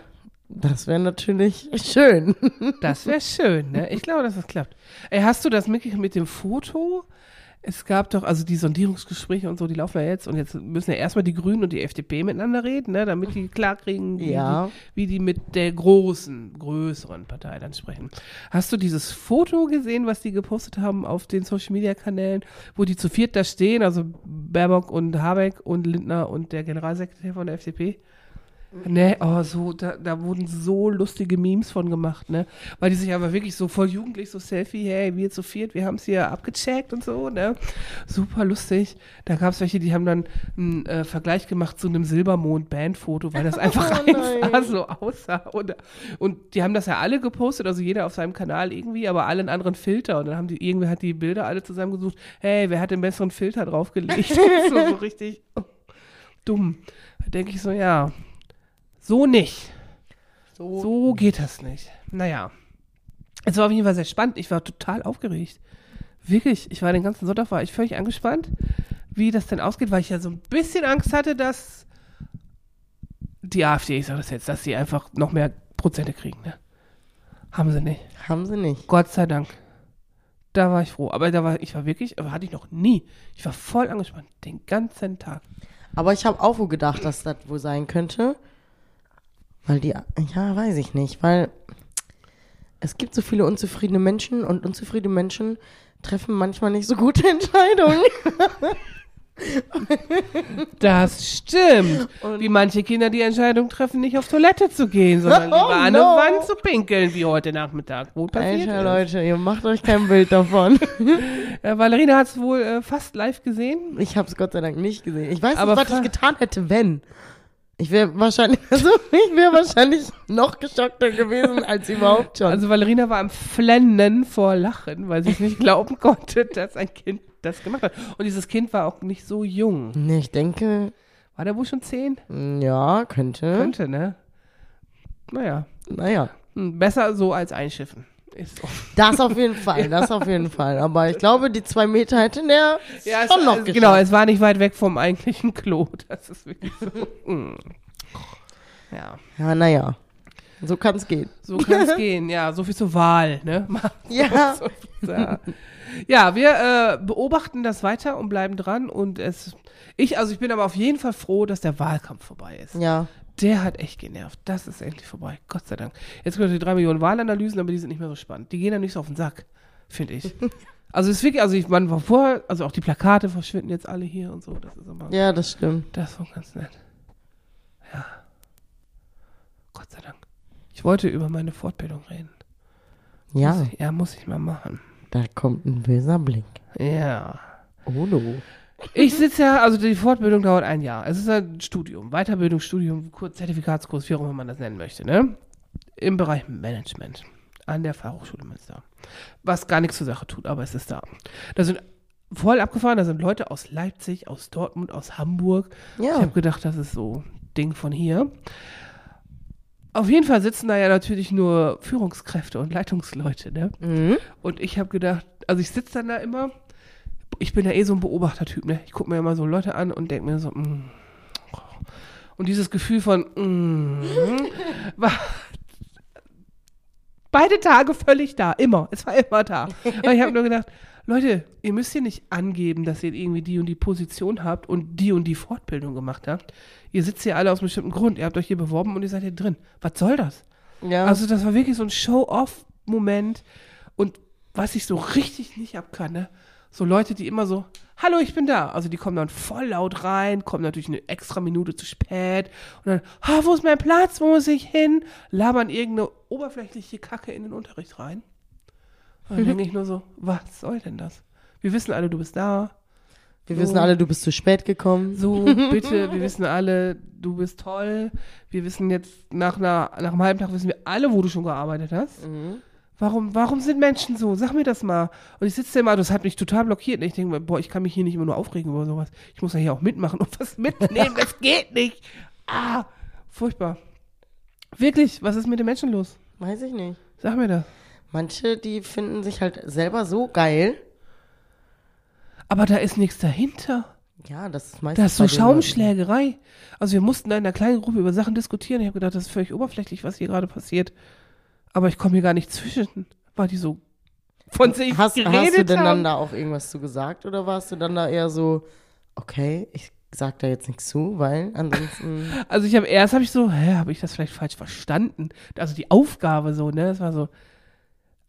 Das wäre natürlich schön. Das wäre schön, ne? Ich glaube, dass das klappt. Ey, hast du das mitgekriegt mit dem Foto? Es gab doch, also die Sondierungsgespräche und so, die laufen ja jetzt und jetzt müssen ja erstmal die Grünen und die FDP miteinander reden, ne, damit die klarkriegen, wie, Ja. die, wie die mit der großen, größeren Partei dann sprechen. Hast du dieses Foto gesehen, was die gepostet haben auf den Social Media Kanälen, wo die zu viert da stehen, also Baerbock und Habeck und Lindner und der Generalsekretär von der FDP? Ne, oh, so, da, da wurden so lustige Memes von gemacht, ne? Weil die sich aber wirklich so voll jugendlich, so Selfie, hey, wir zu viert, wir haben es hier abgecheckt und so, ne? Super lustig. Da gab es welche, die haben dann einen äh, Vergleich gemacht zu einem Silbermond-Bandfoto, weil das einfach Oh einfach so aussah. Und, und die haben das ja alle gepostet, also jeder auf seinem Kanal irgendwie, aber alle einen anderen Filter. Und dann haben die, irgendwer hat die Bilder alle zusammengesucht, hey, wer hat den besseren Filter draufgelegt? so, so richtig dumm. Da denke ich so, ja, so nicht. So geht das nicht. Naja. Es war auf jeden Fall sehr spannend. Ich war total aufgeregt. Wirklich. Ich war den ganzen Sonntag war ich völlig angespannt, wie das denn ausgeht, weil ich ja so ein bisschen Angst hatte, dass die AfD, ich sage das jetzt, dass sie einfach noch mehr Prozente kriegen. Ne? Haben sie nicht. Haben sie nicht. Gott sei Dank. Da war ich froh. Aber da war ich war wirklich, aber hatte ich noch nie. Ich war voll angespannt. Den ganzen Tag. Aber ich habe auch wohl gedacht, dass das wohl sein könnte. Weil die, ja, weiß ich nicht, weil es gibt so viele unzufriedene Menschen und unzufriedene Menschen treffen manchmal nicht so gute Entscheidungen. Das stimmt. Und- wie manche Kinder die Entscheidung treffen, nicht auf Toilette zu gehen, sondern Oh, lieber an no. Wand zu pinkeln, wie heute Nachmittag. Wo passiert Alter, ist. Leute, ihr macht euch kein Bild davon. Äh, Valerina hat es wohl äh, fast live gesehen. Ich habe es Gott sei Dank nicht gesehen. Ich weiß Aber nicht, was ich getan hätte, wenn. Ich wäre wahrscheinlich, also ich wäre wahrscheinlich noch geschockter gewesen als überhaupt schon. Also Valerina war am Flennen vor Lachen, weil sie es nicht glauben konnte, dass ein Kind das gemacht hat. Und dieses Kind war auch nicht so jung. nee, ich denke, War der wohl schon zehn? ja, könnte. Könnte, ne? Naja. Naja. Hm, Besser so als einschiffen. Das auf jeden Fall, das auf jeden Fall. Aber ich glaube, die zwei Meter hätte der Ja, es, schon noch es, geschafft. genau, es war nicht weit weg vom eigentlichen Klo. Das ist wirklich so. mm. Ja, Ja, naja. So kann es gehen. so kann es gehen. Ja, so viel zur Wahl, ne? Ja. Ja, wir äh, beobachten das weiter und bleiben dran und es. Ich, also ich bin aber auf jeden Fall froh, dass der Wahlkampf vorbei ist. Ja. Der hat echt genervt. Das ist endlich vorbei. Gott sei Dank. Jetzt kommen die drei Millionen Wahlanalysen, aber die sind nicht mehr so spannend. Die gehen dann nicht so auf den Sack, finde ich. Also es ist wirklich, also ich, war vorher, also auch die Plakate verschwinden jetzt alle hier und so. Das ist aber. Ja, das stimmt. Das war ganz nett. Ja. Gott sei Dank. Ich wollte über meine Fortbildung reden. Ja, Muss ich, ja, muss ich mal machen. da kommt ein böser Blick. Ja. Oh no. Ich sitze ja, also die Fortbildung dauert ein Jahr. Es ist ein Studium, Weiterbildungsstudium, Kurz- Zertifikatskurs, wie auch immer man das nennen möchte, ne? Im Bereich Management an der Fachhochschule Münster. Was gar nichts zur Sache tut, aber es ist da. Da sind voll abgefahren, da sind Leute aus Leipzig, aus Dortmund, aus Hamburg. Ich Ja. habe gedacht, das ist so ein Ding von hier. Auf jeden Fall sitzen da ja natürlich nur Führungskräfte und Leitungsleute, ne? Mhm. Und ich habe gedacht, also ich sitze dann da immer, ich bin ja eh so ein Beobachtertyp, ne? Ich gucke mir immer so Leute an und denke mir so, mm. und dieses Gefühl von, mm, war beide Tage völlig da, immer. Es war immer da. Aber ich habe nur gedacht, Leute, ihr müsst hier nicht angeben, dass ihr irgendwie die und die Position habt und die und die Fortbildung gemacht habt. Ihr sitzt hier alle aus einem bestimmten Grund. Ihr habt euch hier beworben und ihr seid hier drin. Was soll das? Ja. Also das war wirklich so ein Show-off-Moment. Und was ich so richtig nicht ab kann, ne? So Leute, die immer so, hallo, ich bin da. Also die kommen dann voll laut rein, kommen natürlich eine extra Minute zu spät. Und dann, ah, wo ist mein Platz? Wo muss ich hin? Labern irgendeine oberflächliche Kacke in den Unterricht rein. Und dann denke ich nur so, was soll denn das? Wir wissen alle, du bist da. Wir So. wissen alle, du bist zu spät gekommen. So, bitte, wir wissen alle, du bist toll. Wir wissen jetzt, nach, einer, nach einem halben Tag wissen wir alle, wo du schon gearbeitet hast. Mhm. Warum, warum sind Menschen so? Sag mir das mal. Und ich sitze da immer, das hat mich total blockiert. Und ich denke boah, ich kann mich hier nicht immer nur aufregen über sowas. Ich muss ja hier auch mitmachen und was mitnehmen. das geht nicht. Ah, furchtbar. Wirklich, was ist mit den Menschen los? Weiß ich nicht. Sag mir das. Manche, die finden sich halt selber so geil. Aber da ist nichts dahinter. Ja, das ist meistens Das ist so. Schaumschlägerei. Also wir mussten da in einer kleinen Gruppe über Sachen diskutieren. Ich habe gedacht, das ist völlig oberflächlich, was hier gerade passiert. Aber ich komme hier gar nicht zwischen, weil die so von sich Hast, geredet hast du denn haben. dann da auch irgendwas zu gesagt oder warst du dann da eher so, okay, ich sag da jetzt nichts zu, weil ansonsten. Also ich habe erst habe ich so, hä, habe ich das vielleicht falsch verstanden? Also die Aufgabe so, ne? Es war so,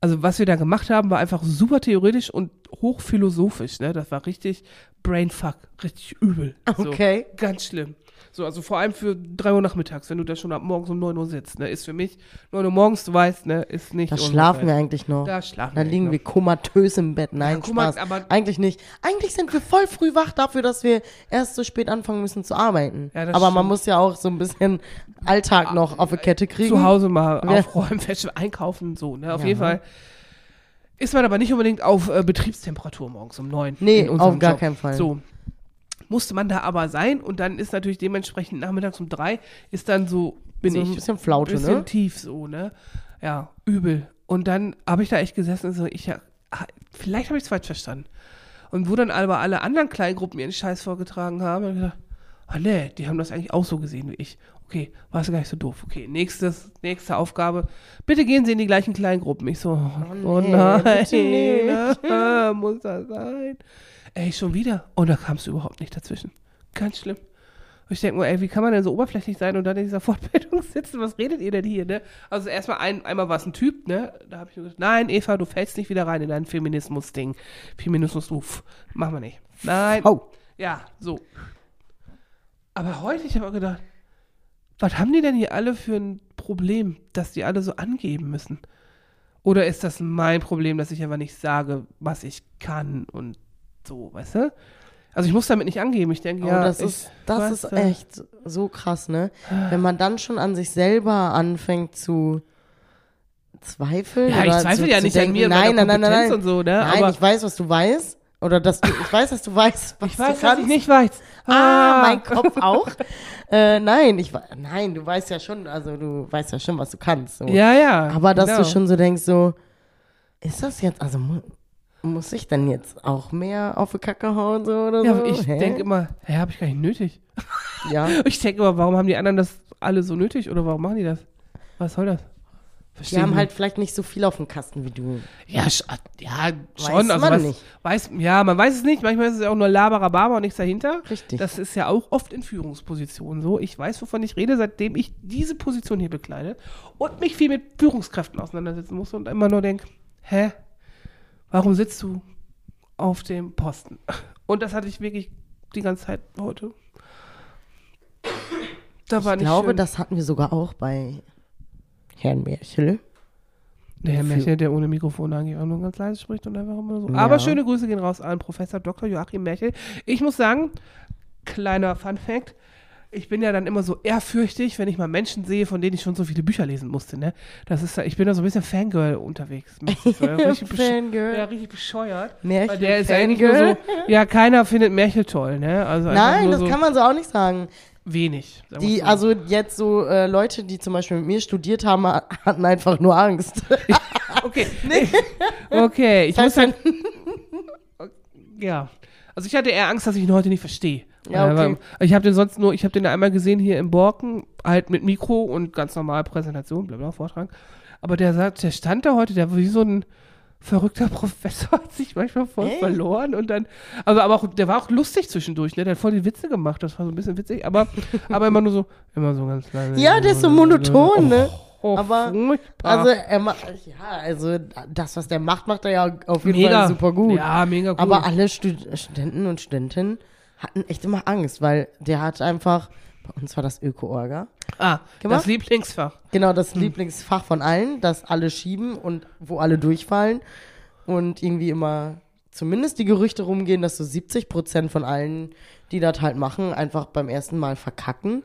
also was wir da gemacht haben, war einfach super theoretisch und hochphilosophisch, ne? Das war richtig Brainfuck, richtig übel. So, Okay. Ganz schlimm. So, also vor allem für drei Uhr nachmittags, wenn du da schon ab morgens um 9 Uhr sitzt, ne? Ist für mich 9 Uhr morgens, du weißt, ne? Ist nicht. Da schlafen Zeit. wir eigentlich noch. Da schlafen Da wir liegen noch. wir komatös im Bett. Nein, Ja, Spaß. aber- eigentlich nicht. Eigentlich sind wir voll früh wach dafür, dass wir erst so spät anfangen müssen zu arbeiten. Ja, aber man stimmt. muss ja auch so ein bisschen Alltag noch auf die Kette kriegen. zu Hause mal Ja. aufräumen, Wäsche einkaufen, so, ne? Auf Ja. jeden Fall ist man aber nicht unbedingt auf äh, Betriebstemperatur morgens um neun. Nee, auf gar Job. keinen Fall. So. Musste man da aber sein und dann ist natürlich dementsprechend nachmittags um drei ist dann so, bin So ich. ein bisschen Flaute, bisschen ne? tief so, ne? Ja, übel. Und dann habe ich da echt gesessen und so, ich, ja, ah, vielleicht habe ich es falsch verstanden. Und wo dann aber alle anderen Kleingruppen ihren Scheiß vorgetragen haben, habe ich gedacht, ah nee, die haben das eigentlich auch so gesehen wie ich. Okay, war es gar nicht so doof. Okay, nächstes, nächste Aufgabe. Bitte gehen Sie in die gleichen Kleingruppen. Ich so, oh, nee, nein, ah, muss das sein? Ey, schon wieder. Und da kamst du überhaupt nicht dazwischen. Ganz schlimm. Und ich denke mir, ey, wie kann man denn so oberflächlich sein und dann in dieser Fortbildung sitzen? Was redet ihr denn hier, ne? Also erstmal ein, einmal war es ein Typ, ne? Da habe ich nur gesagt, nein, Eva, du fällst nicht wieder rein in dein Feminismus-Ding. Feminismus, uff, machen wir nicht. Nein. Oh. Ja, so. Aber heute, ich habe auch gedacht, was haben die denn hier alle für ein Problem, dass die alle so angeben müssen? Oder ist das mein Problem, dass ich einfach nicht sage, was ich kann und so, weißt du? Also ich muss damit nicht angeben. Ich denke, Oh, ja, das ich, ist, das ist echt so krass, ne? Wenn man dann schon an sich selber anfängt zu zweifeln. Ja, ich zweifle zu, ja zu nicht denken, an mir, nein, nein, nein, nein. und so, ne? Nein, Aber ich weiß, was du weißt. Oder dass du, ich weiß, dass du weißt, was ich weiß, du kannst. ich nicht weiß. Ah, mein Kopf auch. äh, nein, ich, nein, du weißt ja schon, also du weißt ja schon, was du kannst. So. Ja, ja. Aber dass genau. du schon so denkst, so, ist das jetzt, also mu muss ich denn jetzt auch mehr auf die Kacke hauen so oder Ja, so? ich denke immer, hä, habe ich gar nicht nötig. ja. Ich denke immer, warum haben die anderen das alle so nötig oder warum machen die das? Was soll das? Die Verstehe haben halt vielleicht nicht so viel auf dem Kasten wie du. Ja, sch ja schon. Weiß also man was, nicht. Weiß, ja, man weiß es nicht. Manchmal ist es ja auch nur Laberababa und nichts dahinter. Richtig. Das ist ja auch oft in Führungspositionen so. Ich weiß, wovon ich rede, seitdem ich diese Position hier bekleide und mich viel mit Führungskräften auseinandersetzen muss und immer nur denke, hä, warum sitzt du auf dem Posten? Und das hatte ich wirklich die ganze Zeit heute. Da ich glaube, schön. das hatten wir sogar auch bei Herrn Merchel. Der Herr Für- Merchel, der ohne Mikrofon eigentlich auch nur ganz leise spricht und einfach immer so. Ja. Aber schöne Grüße gehen raus an Professor Dr. Joachim Merchel. Ich muss sagen, kleiner Fun Fact, ich bin ja dann immer so ehrfürchtig, wenn ich mal Menschen sehe, von denen ich schon so viele Bücher lesen musste, ne? Das ist, ich bin da so ein bisschen Fangirl unterwegs. so, ja, richtig Fangirl. Ja, richtig bescheuert. Merchel Weil der ist ja eigentlich nur Fangirl. so, ja, keiner findet Merchel toll, ne? Also Nein, das so kann man so auch nicht sagen. Wenig. Die, so. also jetzt so äh, Leute, die zum Beispiel mit mir studiert haben, hatten einfach nur Angst. Okay. Okay, ich Das muss heißt, halt. Ja. Also ich hatte eher Angst, dass ich ihn heute nicht verstehe. Ja, okay. Äh, Ich habe den sonst nur, ich habe den einmal gesehen hier im Borken, halt mit Mikro und ganz normal Präsentation, bla bla, Vortrag. Aber der der stand da heute, der war wie so ein verrückter Professor, hat sich manchmal voll Echt? verloren und dann, also aber auch, der war auch lustig zwischendurch, ne? Der hat voll die Witze gemacht, das war so ein bisschen witzig, aber, aber immer nur so, immer so ganz leise. Ja, der ist so monoton, ne? Oh, Aber- furchtbar. Also er macht, ja, also das, was der macht, macht er ja auf jeden mega Fall super gut. Ja, mega gut. Aber alle Stud Studenten und Studentinnen hatten echt immer Angst, weil der hat einfach, bei uns war das Öko-Orga, Ah, Gemacht? das Lieblingsfach. genau das Hm. Lieblingsfach von allen, das alle schieben und wo alle durchfallen und irgendwie immer zumindest die Gerüchte rumgehen, dass so 70% von allen, die das halt machen, einfach beim ersten Mal verkacken.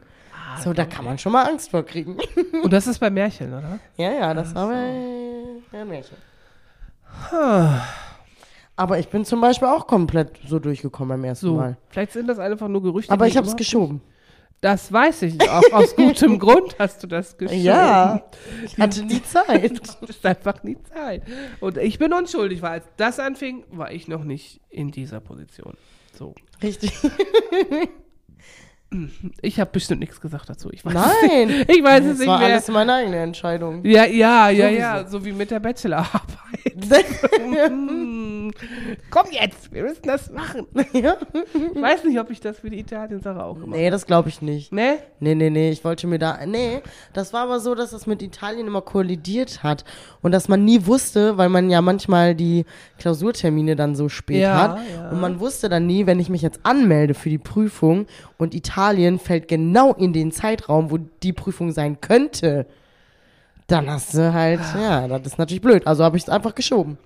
so, da kann man schon mal Angst vor kriegen. Und das ist bei Märchen, oder? ja, ja, das war bei ja, Märchen. Aber ich bin zum Beispiel auch komplett so durchgekommen beim ersten So. Mal. Vielleicht sind das einfach nur Gerüchte. Aber ich habe es geschoben. Das weiß ich. Auch aus gutem Grund hast du das geschoben. Ja, ich hatte die Zeit. Du hast einfach nie Zeit. Und ich bin unschuldig, weil als das anfing, war ich noch nicht in dieser Position. So. Richtig. Ich habe bestimmt nichts gesagt dazu. Ich weiß Nein. Es nicht. Ich weiß es Das nicht war mehr. alles meine eigene Entscheidung. Ja, ja, ja, Sowieso. ja. So wie mit der Bachelorarbeit. Komm jetzt, wir müssen das machen. ja. Ich weiß nicht, ob ich das für die Italien-Sache auch gemacht Nee, das glaube ich nicht. habe. Ne? Nee, nee, nee, ich wollte mir da. Nee, das war aber so, dass das mit Italien immer kollidiert hat. Und dass man nie wusste, weil man ja manchmal die Klausurtermine dann so spät Ja, hat. ja. Und man wusste dann nie, wenn ich mich jetzt anmelde für die Prüfung und Italien fällt genau in den Zeitraum, wo die Prüfung sein könnte. Dann hast du halt, ja, das ist natürlich blöd. Also habe ich es einfach geschoben.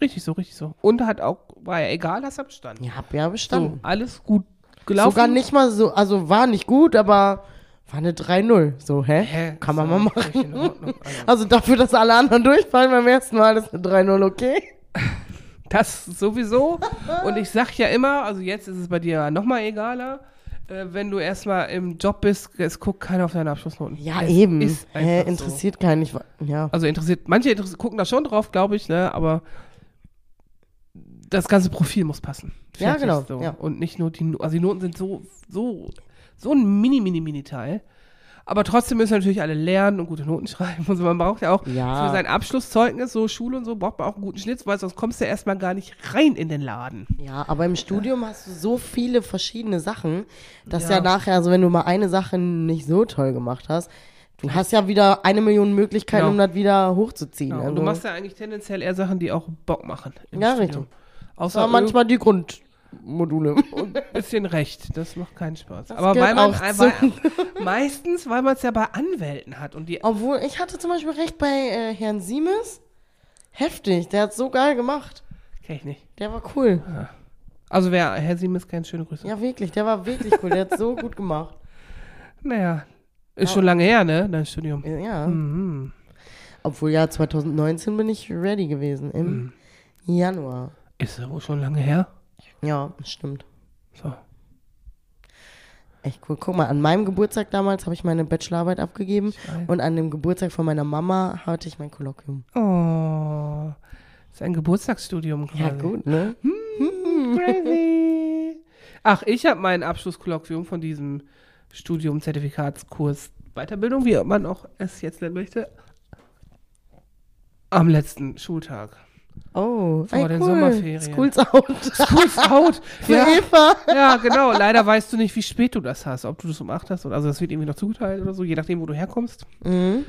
Richtig so, richtig so. Und hat auch, war ja egal, hast du bestanden. Ja, hab ja So, bestanden. alles gut gelaufen. Sogar nicht mal so, also war nicht gut, aber war eine 3-0. So, hä? Hä? Kann man mal machen. in Ordnung, also. Also dafür, dass alle anderen durchfallen beim ersten Mal, ist eine 3-0 okay. Das sowieso. Und ich sag ja immer, also jetzt ist es bei dir nochmal egaler, äh, wenn du erstmal im Job bist, es guckt keiner auf deine Abschlussnoten. Ja, es eben. Ist Hä, einfach interessiert keinen. Ich, wa- ja. So. Also interessiert, manche interessiert, gucken da schon drauf, glaube ich, ne, aber das ganze Profil muss passen. Ja, genau, So. ja. Und nicht nur die, No- also die Noten sind so, so, so ein mini, mini, mini Teil. Aber trotzdem müssen natürlich alle lernen und gute Noten schreiben. Und so. Man braucht ja auch Ja. für sein Abschlusszeugnis, so Schule und so, braucht man auch einen guten Schnitt, weil sonst kommst du erstmal gar nicht rein in den Laden. ja, aber im Studium hast du so viele verschiedene Sachen, dass Ja. ja, nachher, also wenn du mal eine Sache nicht so toll gemacht hast, du hast ja wieder eine Million Möglichkeiten, Genau. um das wieder hochzuziehen. Ja, also, und du machst ja eigentlich tendenziell eher Sachen, die auch Bock machen. Ja, Studium. richtig. Außer aber manchmal die Grundmodule. ein bisschen recht. Das macht keinen Spaß. Das Aber weil man zu. meistens, weil man es ja bei Anwälten hat und die Obwohl, ich hatte zum Beispiel recht bei äh, Herrn Siemes. Heftig, der hat so geil gemacht. kenn ich nicht. Der war cool. Also wer Herr Siemens kennt, schöne Grüße. Ja, wirklich, der war wirklich cool. Der hat so gut gemacht. Naja, ist schon lange her, ne, dein Studium. Ja. Mhm. Obwohl, ja, 2019 bin ich ready gewesen. Im Januar. Ist ja wohl schon lange her. Ja, stimmt. So. Echt cool. Guck mal, an meinem Geburtstag damals habe ich meine Bachelorarbeit abgegeben und an dem Geburtstag von meiner Mama hatte ich mein Kolloquium. Oh, ist ein Geburtstagsstudium quasi. Ja, gut, ne? Crazy. Ach, ich habe mein Abschlusskolloquium von diesem Studium, Zertifikatskurs, Weiterbildung, wie man auch es jetzt nennen möchte, am letzten Schultag. Oh, Vor ey, den cool. Sommerferien. School's out. School's out. Für ja, Eva. ja, genau. Leider weißt du nicht, wie spät du das hast. Ob du das um 8 hast oder also das wird irgendwie noch zugeteilt oder so, je nachdem, wo du herkommst. Mhm.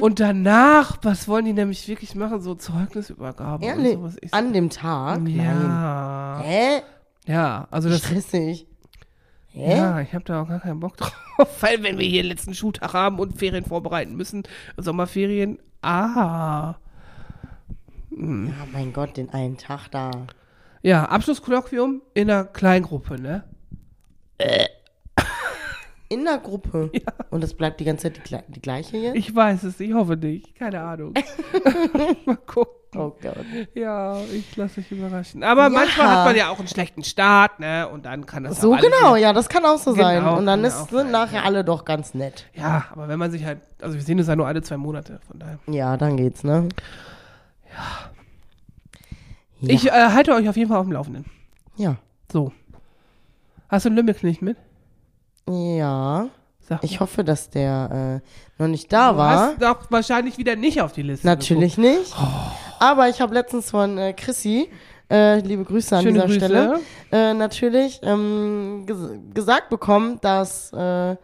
Und danach, was wollen die nämlich wirklich machen? So Zeugnisübergabe und Ehrlich? sowas. Ich, An dem Tag? Nein. ja. Hä? Ja, also das Stressig. Hä? Ja, ich habe da auch gar keinen Bock drauf. Weil wenn wir hier den letzten Schultag haben und Ferien vorbereiten müssen, Sommerferien, ah. Ja, mein Gott, den einen Tag da. Ja, Abschlusskolloquium in einer Kleingruppe, ne? In der Gruppe. Und das bleibt die ganze Zeit die, die gleiche jetzt? Ich weiß es, ich hoffe nicht. Keine Ahnung. Mal gucken. Oh Gott. Ja, ich lasse mich überraschen. Aber Ja. manchmal hat man ja auch einen schlechten Start, ne? Und dann kann das So wieder- ja, das kann auch so sein. Genau, Und dann ist, sind sein, nachher ja. alle doch ganz nett. Ja, aber wenn man sich halt, also wir sehen uns ja nur alle zwei Monate, von daher. Ja, dann geht's, ne? Ja. Ich äh, halte euch auf jeden Fall auf dem Laufenden. Ja. So. Hast du einen Lümmelknecht mit? Ja. Sag Ich mal. hoffe, dass der äh, noch nicht da Du war. hast doch wahrscheinlich wieder nicht auf die Liste. Natürlich nicht. Aber ich habe letztens von äh, Chrissy, äh, liebe Grüße an Schöne dieser Grüße. Stelle, äh, natürlich ähm, ges gesagt bekommen, dass äh,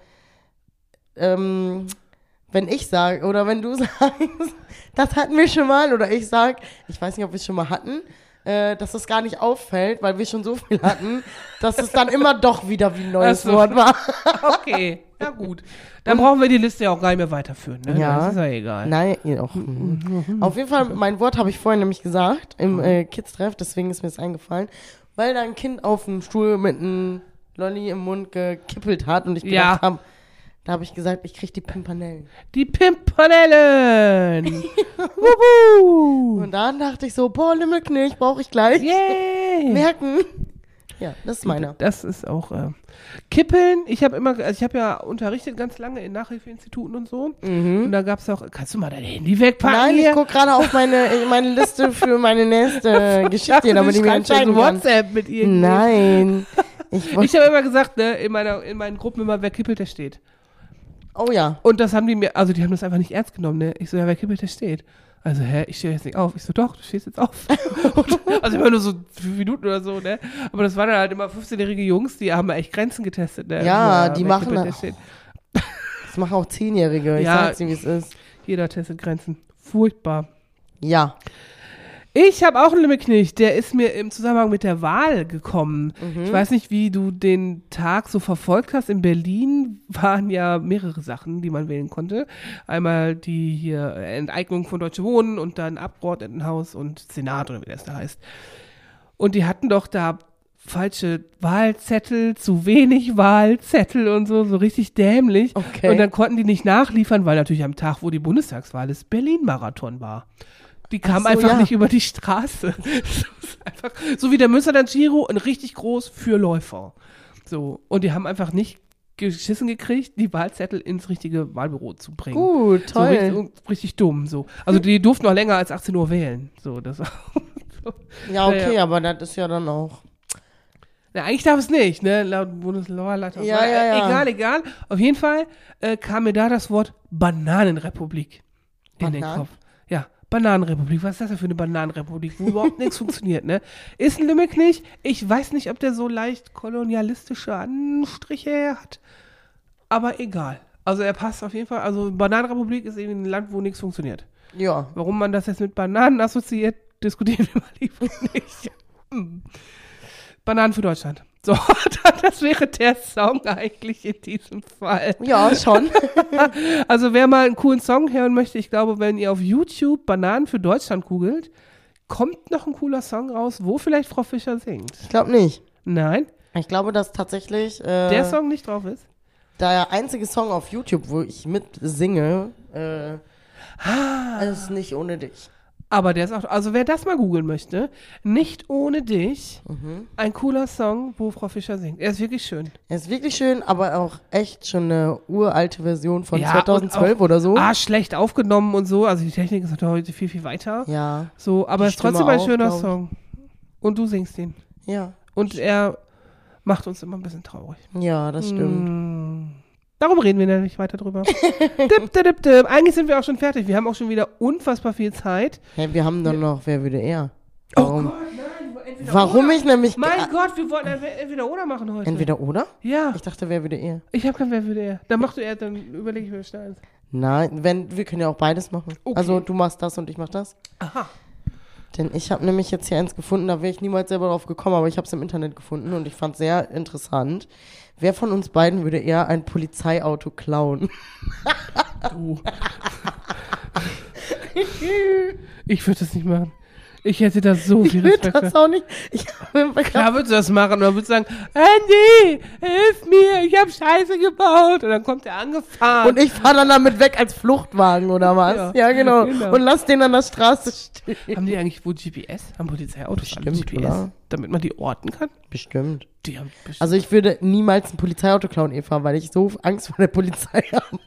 ähm, wenn ich sage oder wenn du sagst, das hatten wir schon mal oder ich sag, ich weiß nicht, ob wir es schon mal hatten, äh, dass das gar nicht auffällt, weil wir schon so viel hatten, dass es dann immer doch wieder wie ein neues so. Wort war. Okay. Ja, gut. Dann brauchen wir die Liste ja auch gar nicht mehr weiterführen. Ne? Ja. Das ist ja egal. Nein, ja, auch, mhm. Auf jeden Fall, mein Wort habe ich vorhin nämlich gesagt im äh, Kids-Treff, deswegen ist mir das eingefallen, weil da ein Kind auf dem Stuhl mit einem Lolli im Mund gekippelt hat und ich Ja. gedacht habe, da habe ich gesagt, ich krieg die Pimpanellen. Die Pimpanellen. Wuhu. Und dann dachte ich so, boah, Limmelknilch brauche ich gleich. Yay. Merken. Ja, das ist meiner. Das ist auch äh, Kippeln. Ich habe immer, also ich habe ja unterrichtet ganz lange in Nachhilfeinstituten und so. Und da gab es auch, kannst du mal dein Handy wegpacken Mhm. Nein, ich hier? gucke gerade auf meine, meine Liste für meine nächste Geschichte, damit ich schreibst entscheiden kann. WhatsApp mit irgendwem. Nein. Ich, Ich habe immer gesagt, ne, in, meiner, in meinen Gruppen immer, wer kippelt, der steht. Oh ja. Und das haben die mir, also die haben das einfach nicht ernst genommen, ne? Ich so, ja, wer kippelt, der steht. Also, hä, ich stehe jetzt nicht auf. Ich so, doch, du stehst jetzt auf. und, also immer nur so fünf Minuten oder so, ne? Aber das waren dann halt immer 15-jährige Jungs, die haben echt Grenzen getestet, ne? Ja, die wer machen kippelt, der das- steht. Das machen auch Zehnjährige. Ich Ja. sag's dir, wie es ist. Jeder testet Grenzen. Furchtbar. Ja. Ich habe auch einen Limmelknilch, der ist mir im Zusammenhang mit der Wahl gekommen. Mhm. Ich weiß nicht, wie du den Tag so verfolgt hast. In Berlin waren ja mehrere Sachen, die man wählen konnte. Einmal die hier Enteignung von Deutsche Wohnen und dann Abgeordnetenhaus und Senat oder wie das da heißt. Und die hatten doch da falsche Wahlzettel, zu wenig Wahlzettel und so, so richtig dämlich. Okay. Und dann konnten die nicht nachliefern, weil natürlich am Tag, wo die Bundestagswahl ist, Berlin-Marathon war. Die kamen so, einfach ja. nicht über die Straße. Einfach, so wie der Münsterland Giro, ein richtig groß für Läufer. So. Und die haben einfach nicht geschissen gekriegt, die Wahlzettel ins richtige Wahlbüro zu bringen. Gut, So richtig, toll. richtig dumm. So. Also die durften noch länger als 18 Uhr wählen. So, das so. Ja, okay, Ja, aber das ist ja dann auch. Ja, eigentlich darf es nicht, ne? Laut Bundeswahlleiter. Ja, ja, ja. Egal, egal. Auf jeden Fall äh, kam mir da das Wort Bananenrepublik in den Bananen? Kopf. Bananenrepublik. Was ist das denn für eine Bananenrepublik, wo überhaupt nichts funktioniert, ne? Ist ein Limmelknilch. Ich weiß nicht, ob der so leicht kolonialistische Anstriche hat. Aber egal. Also er passt auf jeden Fall. Also Bananenrepublik ist eben ein Land, wo nichts funktioniert. Ja. Warum man das jetzt mit Bananen assoziiert, diskutieren wir mal lieber nicht. Bananen für Deutschland. So, das wäre der Song eigentlich in diesem Fall. Ja, schon. Also wer mal einen coolen Song hören möchte, ich glaube, wenn ihr auf YouTube Bananen für Deutschland googelt, kommt noch ein cooler Song raus, wo vielleicht Frau Fischer singt. Ich glaube nicht. Nein, Ich glaube, dass tatsächlich äh, der Song nicht drauf ist. der einzige Song auf YouTube, wo ich mit singe, äh, Ah. ist nicht ohne dich. Aber der ist auch, also wer das mal googeln möchte, nicht ohne dich, ein cooler Song, wo Frau Fischer singt. Er ist wirklich schön. Er ist wirklich schön, aber auch echt schon eine uralte Version von Ja, 2012 und auch- oder so. Ah, schlecht aufgenommen und so. Also die Technik ist heute viel, viel weiter. Ja, So, aber es ist trotzdem ein schöner. Song. Und du singst ihn. ja, Und er macht uns immer ein bisschen traurig. ja, das stimmt. Mm. Darum reden wir nämlich weiter drüber. dip, dip, dip, dip. Eigentlich sind wir auch schon fertig. Wir haben auch schon wieder unfassbar viel Zeit. Hey, wir haben dann noch, wer würde er? Oh Warum? Gott, nein, entweder Warum oder. ich nämlich. Mein Gott, wir wollten entweder oder machen heute. Entweder oder? Ja, Ich dachte, wer würde er? ich habe kein Wer würde er. Dann machst du er, dann überlege ich mir schnell eins. Nein, wenn, wir können ja auch beides machen. Okay. Also du machst das und ich mach das. Aha. Denn ich habe nämlich jetzt hier eins gefunden, da wäre ich niemals selber drauf gekommen, aber ich habe es im Internet gefunden und ich fand es sehr interessant. Wer von uns beiden würde eher ein Polizeiauto klauen? Du. ich würde das nicht machen. Ich hätte da so Ich viel würde Respekt das auch nicht. Ich Klar würdest du das machen würdest du sagen, Andy, hilf mir, ich habe Scheiße gebaut. Und dann kommt er angefahren. und ich fahre dann damit weg als Fluchtwagen oder was? Ja, Ja, genau. genau. Und lass den an der Straße stehen. haben die eigentlich wohl GPS? Haben Polizeiautos Bestimmt, GPS? oder? Damit man die orten kann? Bestimmt. Die haben bestimmt. Also ich würde niemals ein Polizeiauto klauen, Eva, weil ich so Angst vor der Polizei habe.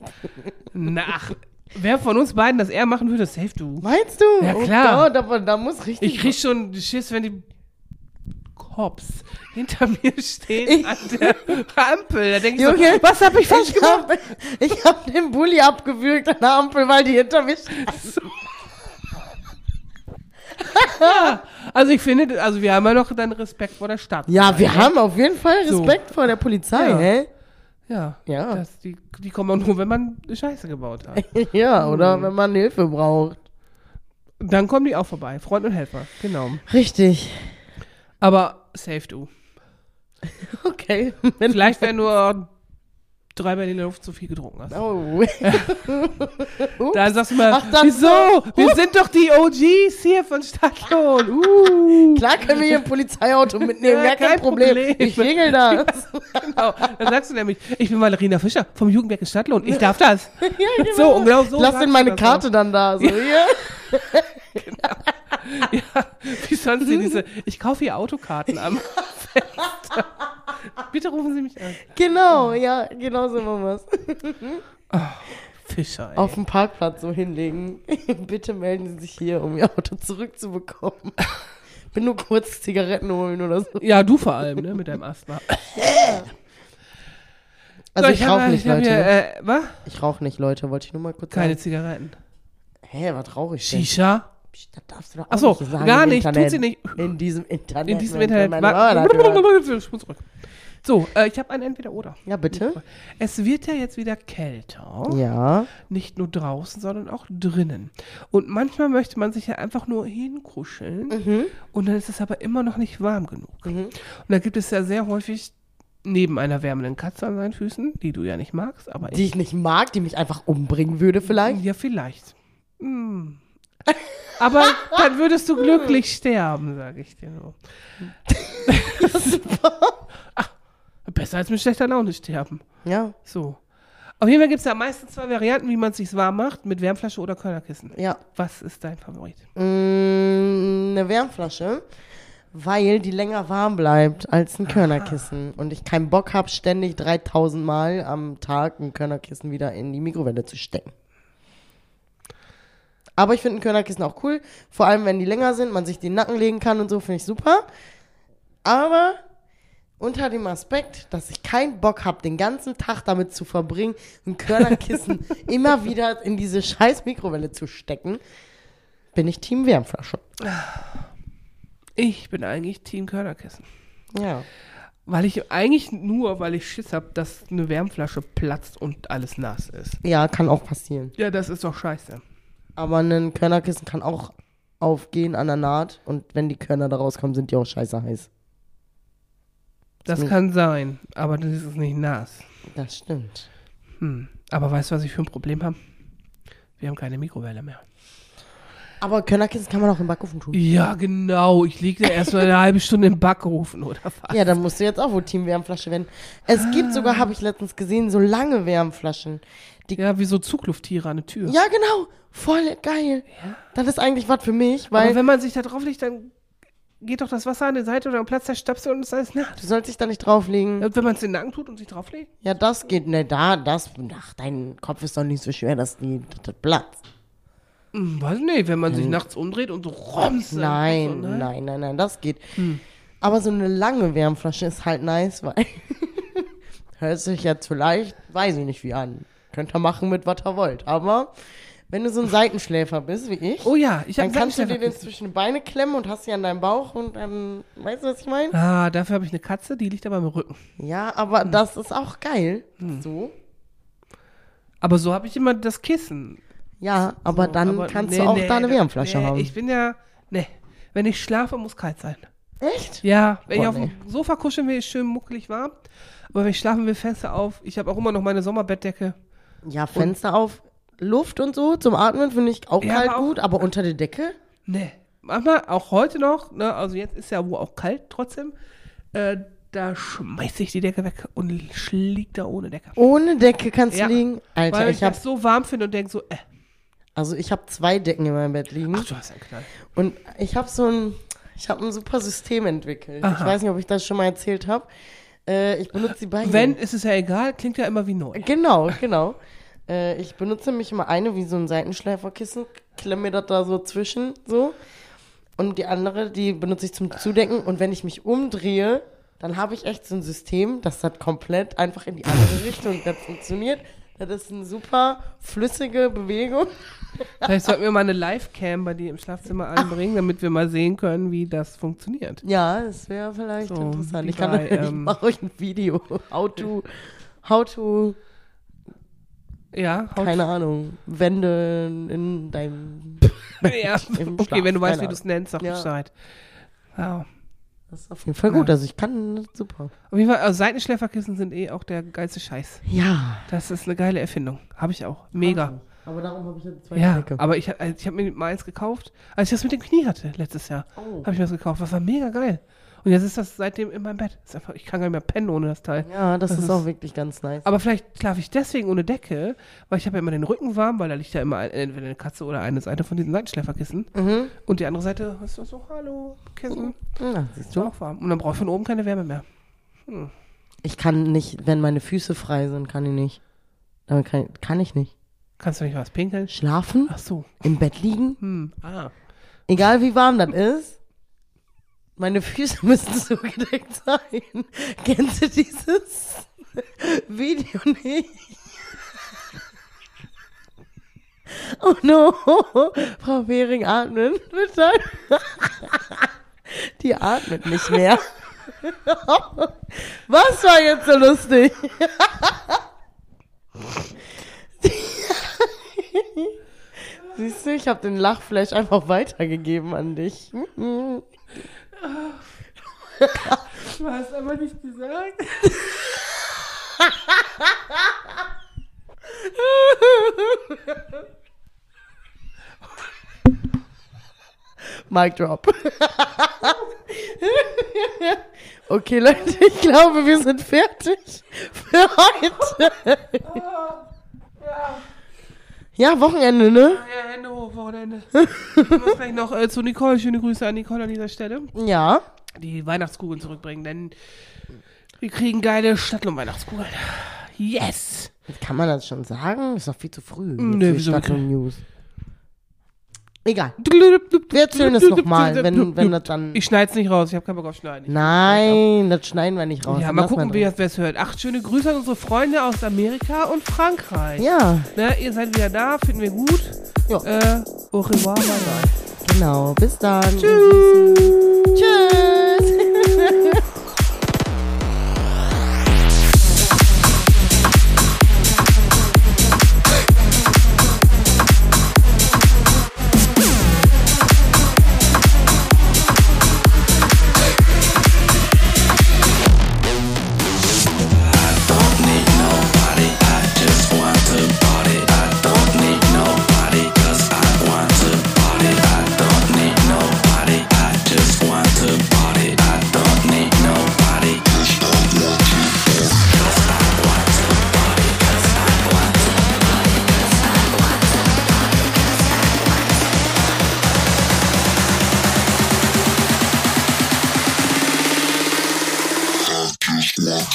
Nach. Wer von uns beiden das eher machen würde, safe du. Meinst du? Ja, klar. Oh Gott, aber da muss richtig. Ich krieg schon Schiss, wenn die Cops hinter mir stehen Ich- an der Ampel. Da denke ich Junge, so, was hab ich falsch gemacht? hab, ich hab den Bulli abgewürgt an der Ampel, weil die hinter mir standen. Also ich finde, also wir haben ja noch dann Respekt vor der Stadt. Ja, wir haben auf jeden Fall So. Respekt vor der Polizei, Ja. hä? Ja. Ja. Das, die, die kommen auch nur, wenn man Scheiße gebaut hat. Ja, oder Hm. wenn man Hilfe braucht. Dann kommen die auch vorbei. Freund und Helfer. Genau. Richtig. Aber safe du. Okay. Vielleicht wäre nur drei Berliner Luft zu viel getrunken hast. Oh. Da sagst du mal, Ach, wieso? so. Wir sind doch die OGs hier von Stadtlohn. Uh. Klar können wir hier ein Polizeiauto mitnehmen, Ja, kein, Problem. Problem. Ich regel das. Genau. Dann sagst du nämlich, ich bin Valerina Fischer vom Jugendwerk Stadtlohn. Ich darf das. ja, genau. So, und genau so. Lass denn meine Karte dann da. So, hier. Auch. Ja, wie sonst hier diese, ich kaufe hier Autokarten am Fenster. Bitte rufen Sie mich an. Genau, ja, genau so machen wir's. Fischer, ey. Auf dem Parkplatz so hinlegen. Bitte melden Sie sich hier, um Ihr Auto zurückzubekommen. Bin nur kurz Zigaretten holen oder so. Ja, du vor allem, ne, mit deinem Asthma. Also So, ich, hab- rauche nicht, ich Leute. Hier, äh, was? ich rauche nicht, Leute. Wollte ich nur mal kurz Keine sagen. Zigaretten. Hä, was rauche ich denn? Shisha? Psst, Das darfst du doch auch Ach so, nicht sagen gar im nicht, tut Internet. sie nicht. In diesem Internet. In diesem Internet. Meine Hörer zurück. So, äh, ich habe ein Entweder-Oder. Ja, bitte. Es wird ja jetzt wieder kälter. Ja. Nicht nur draußen, sondern auch drinnen. Und manchmal möchte man sich ja einfach nur hinkuscheln. Mhm. Und dann ist es aber immer noch nicht warm genug. Und da gibt es ja sehr häufig neben einer wärmenden Katze an seinen Füßen, die du ja nicht magst, aber Die ich nicht mag, die mich einfach umbringen würde vielleicht. Ja, vielleicht. Hm. Aber dann würdest du glücklich sterben, sage ich dir nur. Ach, besser als mit schlechter Laune sterben. Ja, So. Auf jeden Fall gibt es ja meistens zwei Varianten, wie man es sich warm macht, mit Wärmflasche oder Körnerkissen. ja. Was ist dein Favorit? Mm, eine Wärmflasche, weil die länger warm bleibt als ein Körnerkissen. Und ich keinen Bock habe, ständig 3000 Mal am Tag ein Körnerkissen wieder in die Mikrowelle zu stecken. Aber ich finde ein Körnerkissen auch cool. Vor allem, wenn die länger sind, man sich den Nacken legen kann und so, finde ich super. Aber unter dem Aspekt, dass ich keinen Bock habe, den ganzen Tag damit zu verbringen, ein Körnerkissen immer wieder in diese scheiß Mikrowelle zu stecken, bin ich Team Wärmflasche. Ich bin eigentlich Team Körnerkissen. Ja. Weil ich eigentlich nur, weil ich Schiss habe, dass eine Wärmflasche platzt und alles nass ist. Ja, kann auch passieren. Ja, das ist doch scheiße. Aber ein Körnerkissen kann auch aufgehen an der Naht und wenn die Körner da rauskommen, sind die auch scheiße heiß. Das mir- kann sein, aber das ist nicht nass. Das stimmt. Hm. Aber weißt du, was ich für ein Problem habe? Wir haben keine Mikrowelle mehr. Aber Körnerkissen kann man auch im Backofen tun. Ja, genau. Ich liege da erstmal eine halbe Stunde im Backofen oder was. Ja, dann musst du jetzt auch wohl Team Wärmflasche werden. Es gibt sogar, habe ich letztens gesehen, so lange Wärmflaschen. Die, Ja, wie so Zuglufttiere an der Tür. ja, genau. Voll geil. Das ist eigentlich was für mich, Aber weil wenn man sich da drauf legt, dann geht doch das Wasser an die Seite oder am Platz der Stöpsel und ist alles nass. du sollst dich da nicht drauflegen. Und wenn man es in den Nacken tut und sich drauflegt? Ja, das geht. Ne, da, das. Ach, dein Kopf ist doch nicht so schwer, dass die das platzt. Hm, weiß nicht, wenn man sich nachts umdreht und so roms. Nein, so, ne? nein, nein, nein, das geht. Aber so eine lange Wärmflasche ist halt nice, weil hört sich jetzt vielleicht, weiß ich nicht wie an. Könnt ihr machen mit was ihr wollt. Aber wenn du so ein Seitenschläfer bist wie ich, Oh ja, ich habe dann kannst du dir den zwischen die Beine klemmen und hast sie an deinem Bauch und dann, weißt du, was ich meine? Ah, dafür habe ich eine Katze, die liegt aber im Rücken. Ja, aber das ist auch geil. So. Aber so habe ich immer das Kissen. Ja, aber So, dann aber kannst nee, du auch nee, da eine Wärmflasche nee, haben. Ich bin ja, nee, wenn ich schlafe, muss kalt sein. Echt? Ja, wenn Boah, ich auf dem Sofa kuscheln will, ist schön muckelig warm. Aber wenn ich schlafen will, Fenster auf. Ich habe auch immer noch meine Sommerbettdecke. Ja, Fenster auf, Luft und so zum Atmen finde ich auch Ja, kalt auch- gut, aber unter der Decke? Nee. Manchmal, auch heute noch, ne, also jetzt ist ja wohl auch kalt trotzdem, äh, da schmeiße ich die Decke weg und lieg da ohne Decke. Ohne Decke kannst Ja, du liegen. Alter, Weil ich, ich das so warm finde und denke so, äh, also ich habe zwei Decken in meinem Bett liegen ach, du hast einen Knall. und ich habe so ein ich habe ein super System entwickelt. Aha. Ich weiß nicht, ob ich das schon mal erzählt habe. Äh, ich benutze die beiden. Wenn, ist es ja egal, klingt ja immer wie neu. Genau, genau. Äh, ich benutze mich immer eine wie so ein Seitenschläferkissen, klemme mir das da so zwischen, so. Und die andere, die benutze ich zum Zudecken. Und wenn ich mich umdrehe, dann habe ich echt so ein System, dass das komplett einfach in die andere Richtung das funktioniert. Das ist eine super flüssige Bewegung. Vielleicht sollten wir mal eine Live-Cam bei dir im Schlafzimmer anbringen, damit wir mal sehen können, wie das funktioniert. Ja, das wäre vielleicht So, interessant. Ich, kann, bei, ich ähm, mache euch ein Video. How to, how to, Ja, haut keine Ahnung, Wände in deinem Ja, okay, wenn du weißt, wie du es nennst, sag Ja. Bescheid. Ja. Das ist auf jeden Fall gut. Also ich kann das super. Auf jeden Fall, also Seitenschläferkissen sind eh auch der geilste Scheiß. Ja. Das ist eine geile Erfindung. Habe ich auch. Mega. Aber darum habe ich jetzt zwei Ja, Decke. aber ich, also ich habe mir mal eins gekauft, als ich das mit dem Knie hatte letztes Jahr. Oh. Habe ich mir das gekauft. Das war mega geil. Und jetzt ist das seitdem in meinem Bett. Ist einfach, ich kann gar nicht mehr pennen ohne das Teil. Ja, das, Das ist ist- auch wirklich ganz nice. Aber vielleicht schlafe ich deswegen ohne Decke, weil ich habe ja immer den Rücken warm, weil da liegt ja immer ein, entweder eine Katze oder eine Seite von diesen Seitenschläferkissen. Mhm. Und die andere Seite ist so, so hallo, Kissen. Ja, siehst Ist du? auch warm. Und dann brauche ich von oben keine Wärme mehr. Ich kann nicht, wenn meine Füße frei sind, kann ich nicht. Dann kann, kann ich nicht. Kannst du nicht was pinkeln? Schlafen, Ach so. im Bett liegen, Hm. Ah. egal wie warm das ist. Meine Füße müssen zugedeckt sein. Kennst du dieses Video nicht? Oh no, Frau Behring atmen, bitte. Die atmet nicht mehr. Was war jetzt so lustig? Siehst du, ich habe den Lachflash einfach weitergegeben an dich. Du hast aber nicht gesagt. Mic drop. okay, Leute, ich glaube, wir sind fertig für heute. Ja, Wochenende, ne? Ja, Hände hoch, Wochenende. Ich muss gleich noch äh, zu Nicole. Schöne Grüße an Nicole an dieser Stelle. Ja. Die Weihnachtskugeln zurückbringen, denn wir kriegen geile Stadtlohn-Weihnachtskugeln. Yes! Kann man das schon sagen? Ist doch viel zu früh. Nö, für wieso? News. Egal. Wir erzählen es nochmal, wenn, wenn das dann. Ich schneid's nicht raus, ich habe keinen Bock auf Schneiden. Nein, das schneiden wir nicht raus. Ja, mal gucken, wer es hört. Ach, schöne Grüße an unsere Freunde aus Amerika und Frankreich. Ja, Ne, ihr seid wieder da, finden wir gut. Ja. Äh, au revoir, bye bye. genau. Bis dann. Tschüss. Tschüss.